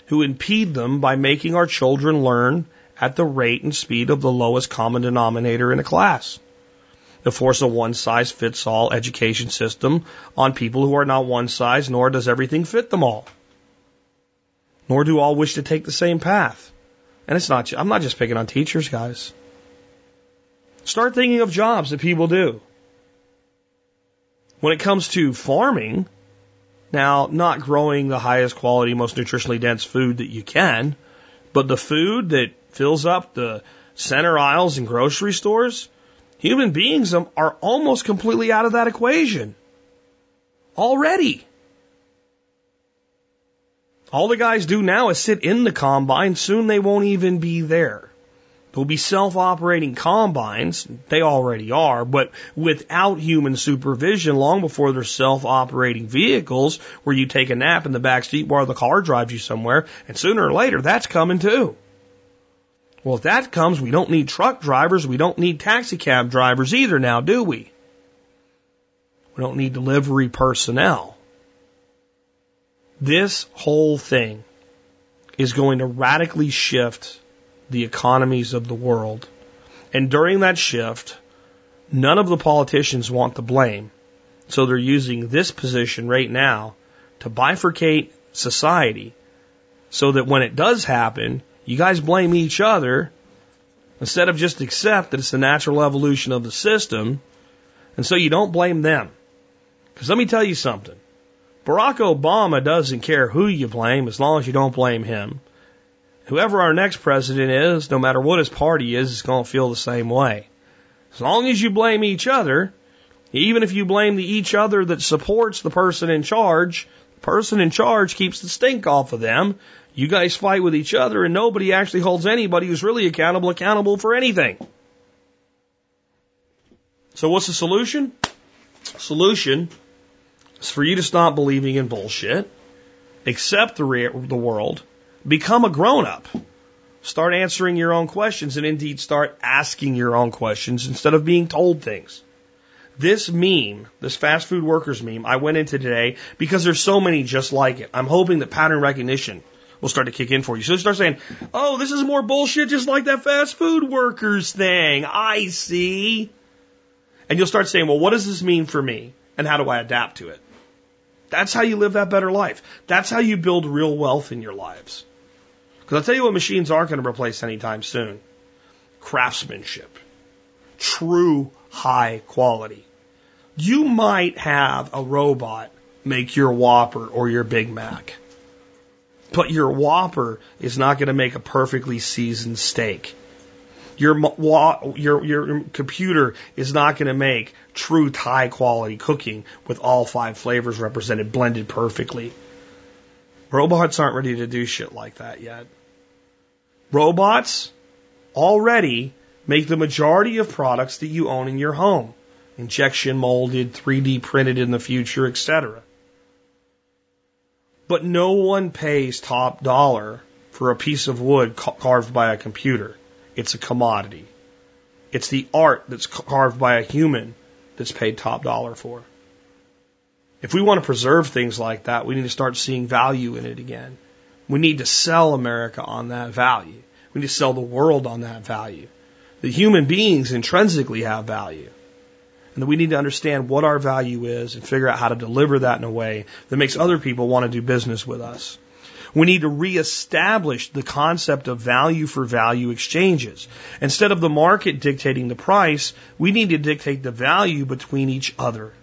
who impede them by making our children learn at the rate and speed of the lowest common denominator in a class to force a one size fits all education system on people who are not one size, nor does everything fit them all. Nor do all wish to take the same path. And it's not, I'm not just picking on teachers, guys. Start thinking of jobs that people do. When it comes to farming, now, not growing the highest quality, most nutritionally dense food that you can, but the food that fills up the center aisles in grocery stores, Human beings are almost completely out of that equation. Already. All the guys do now is sit in the combine. Soon they won't even be there. There'll be self-operating combines. They already are, but without human supervision long before they're self-operating vehicles where you take a nap in the back seat while the car drives you somewhere. And sooner or later, that's coming too. Well, if that comes, we don't need truck drivers. We don't need taxi cab drivers either now, do we? We don't need delivery personnel. This whole thing is going to radically shift the economies of the world. And during that shift, none of the politicians want the blame. So they're using this position right now to bifurcate society so that when it does happen, you guys blame each other instead of just accept that it's the natural evolution of the system. And so you don't blame them. Because let me tell you something. Barack Obama doesn't care who you blame as long as you don't blame him. Whoever our next president is, no matter what his party is, is going to feel the same way. As long as you blame each other, even if you blame the each other that supports the person in charge, the person in charge keeps the stink off of them, you guys fight with each other and nobody actually holds anybody who's really accountable accountable for anything. So what's the solution? Solution is for you to stop believing in bullshit, accept the, re- the world, become a grown up, start answering your own questions, and indeed start asking your own questions instead of being told things. This meme, this fast food workers meme, I went into today because there's so many just like it. I'm hoping that pattern recognition will start to kick in for you. So you start saying, oh, this is more bullshit just like that fast food workers thing. I see. And you'll start saying, well, what does this mean for me? And how do I adapt to it? That's how you live that better life. That's how you build real wealth in your lives. Because I'll tell you what machines aren't going to replace anytime soon. Craftsmanship. True high quality. You might have a robot make your Whopper or your Big Mac. But your Whopper is not going to make a perfectly seasoned steak. Your, your, your computer is not going to make true high quality cooking with all five flavors represented, blended perfectly. Robots aren't ready to do shit like that yet. Robots already make the majority of products that you own in your home. Injection molded, 3D printed in the future, etc. But no one pays top dollar for a piece of wood carved by a computer. It's a commodity. It's the art that's carved by a human that's paid top dollar for. If we want to preserve things like that, we need to start seeing value in it again. We need to sell America on that value. We need to sell the world on that value. The human beings intrinsically have value. And that we need to understand what our value is and figure out how to deliver that in a way that makes other people want to do business with us. We need to reestablish the concept of value for value exchanges. Instead of the market dictating the price, we need to dictate the value between each other.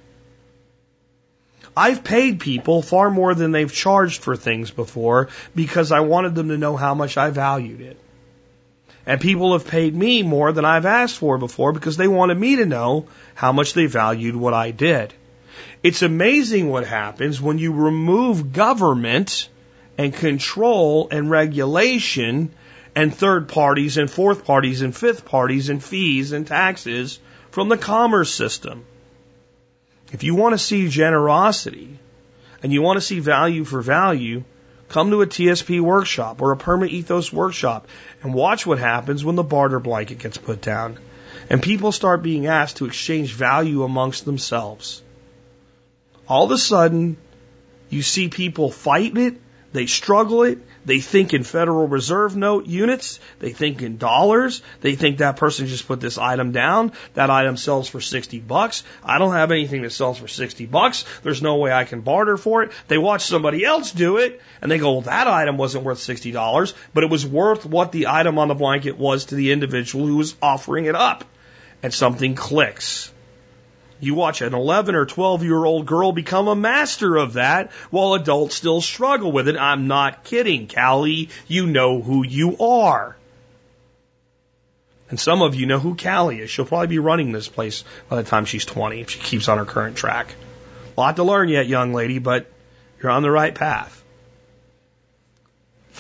I've paid people far more than they've charged for things before because I wanted them to know how much I valued it. And people have paid me more than I've asked for before because they wanted me to know how much they valued what I did. It's amazing what happens when you remove government and control and regulation and third parties and fourth parties and fifth parties and fees and taxes from the commerce system. If you want to see generosity and you want to see value for value, come to a TSP workshop or a Perma Ethos workshop and watch what happens when the barter blanket gets put down and people start being asked to exchange value amongst themselves. All of a sudden, you see people fight it they struggle it. They think in Federal Reserve note units. They think in dollars. They think that person just put this item down. That item sells for 60 bucks. I don't have anything that sells for 60 bucks. There's no way I can barter for it. They watch somebody else do it and they go, well, that item wasn't worth $60, but it was worth what the item on the blanket was to the individual who was offering it up. And something clicks. You watch an 11 or 12 year old girl become a master of that while adults still struggle with it. I'm not kidding, Callie. You know who you are. And some of you know who Callie is. She'll probably be running this place by the time she's 20 if she keeps on her current track. A lot to learn yet, young lady, but you're on the right path.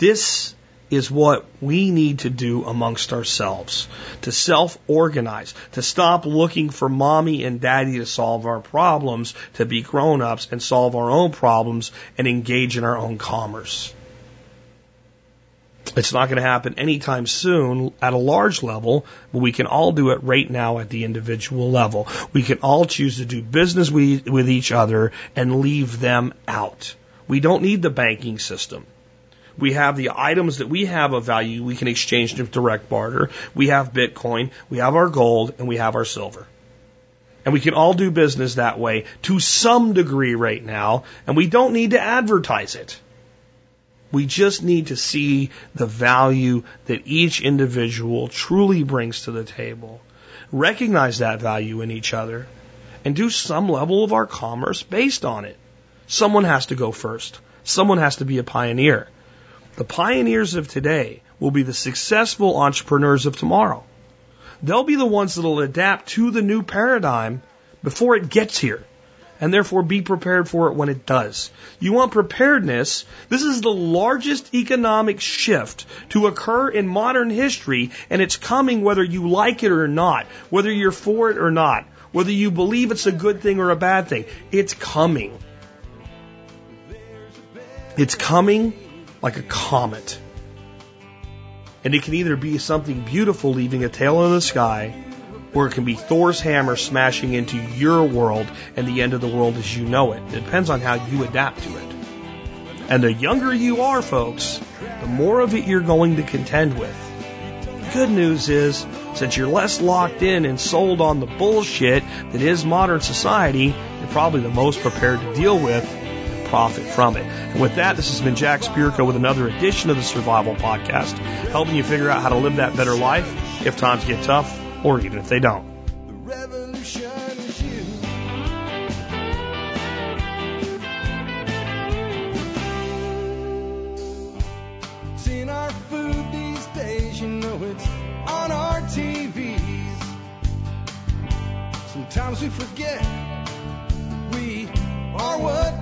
This is what we need to do amongst ourselves to self organize, to stop looking for mommy and daddy to solve our problems, to be grown ups and solve our own problems and engage in our own commerce. It's not going to happen anytime soon at a large level, but we can all do it right now at the individual level. We can all choose to do business with each other and leave them out. We don't need the banking system. We have the items that we have of value we can exchange to direct barter. We have Bitcoin, we have our gold, and we have our silver. And we can all do business that way to some degree right now, and we don't need to advertise it. We just need to see the value that each individual truly brings to the table, recognize that value in each other, and do some level of our commerce based on it. Someone has to go first. Someone has to be a pioneer. The pioneers of today will be the successful entrepreneurs of tomorrow. They'll be the ones that'll adapt to the new paradigm before it gets here and therefore be prepared for it when it does. You want preparedness? This is the largest economic shift to occur in modern history, and it's coming whether you like it or not, whether you're for it or not, whether you believe it's a good thing or a bad thing. It's coming. It's coming like a comet. And it can either be something beautiful leaving a tail in the sky, or it can be Thor's hammer smashing into your world and the end of the world as you know it. It depends on how you adapt to it. And the younger you are, folks, the more of it you're going to contend with. The good news is, since you're less locked in and sold on the bullshit that is modern society, you're probably the most prepared to deal with profit from it. And with that, this has been Jack Spirko with another edition of the Survival Podcast, helping you figure out how to live that better life if times get tough or even if they don't. Sometimes we forget we are what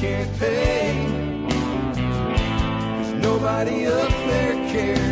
Can't pay. Cause nobody up there cares.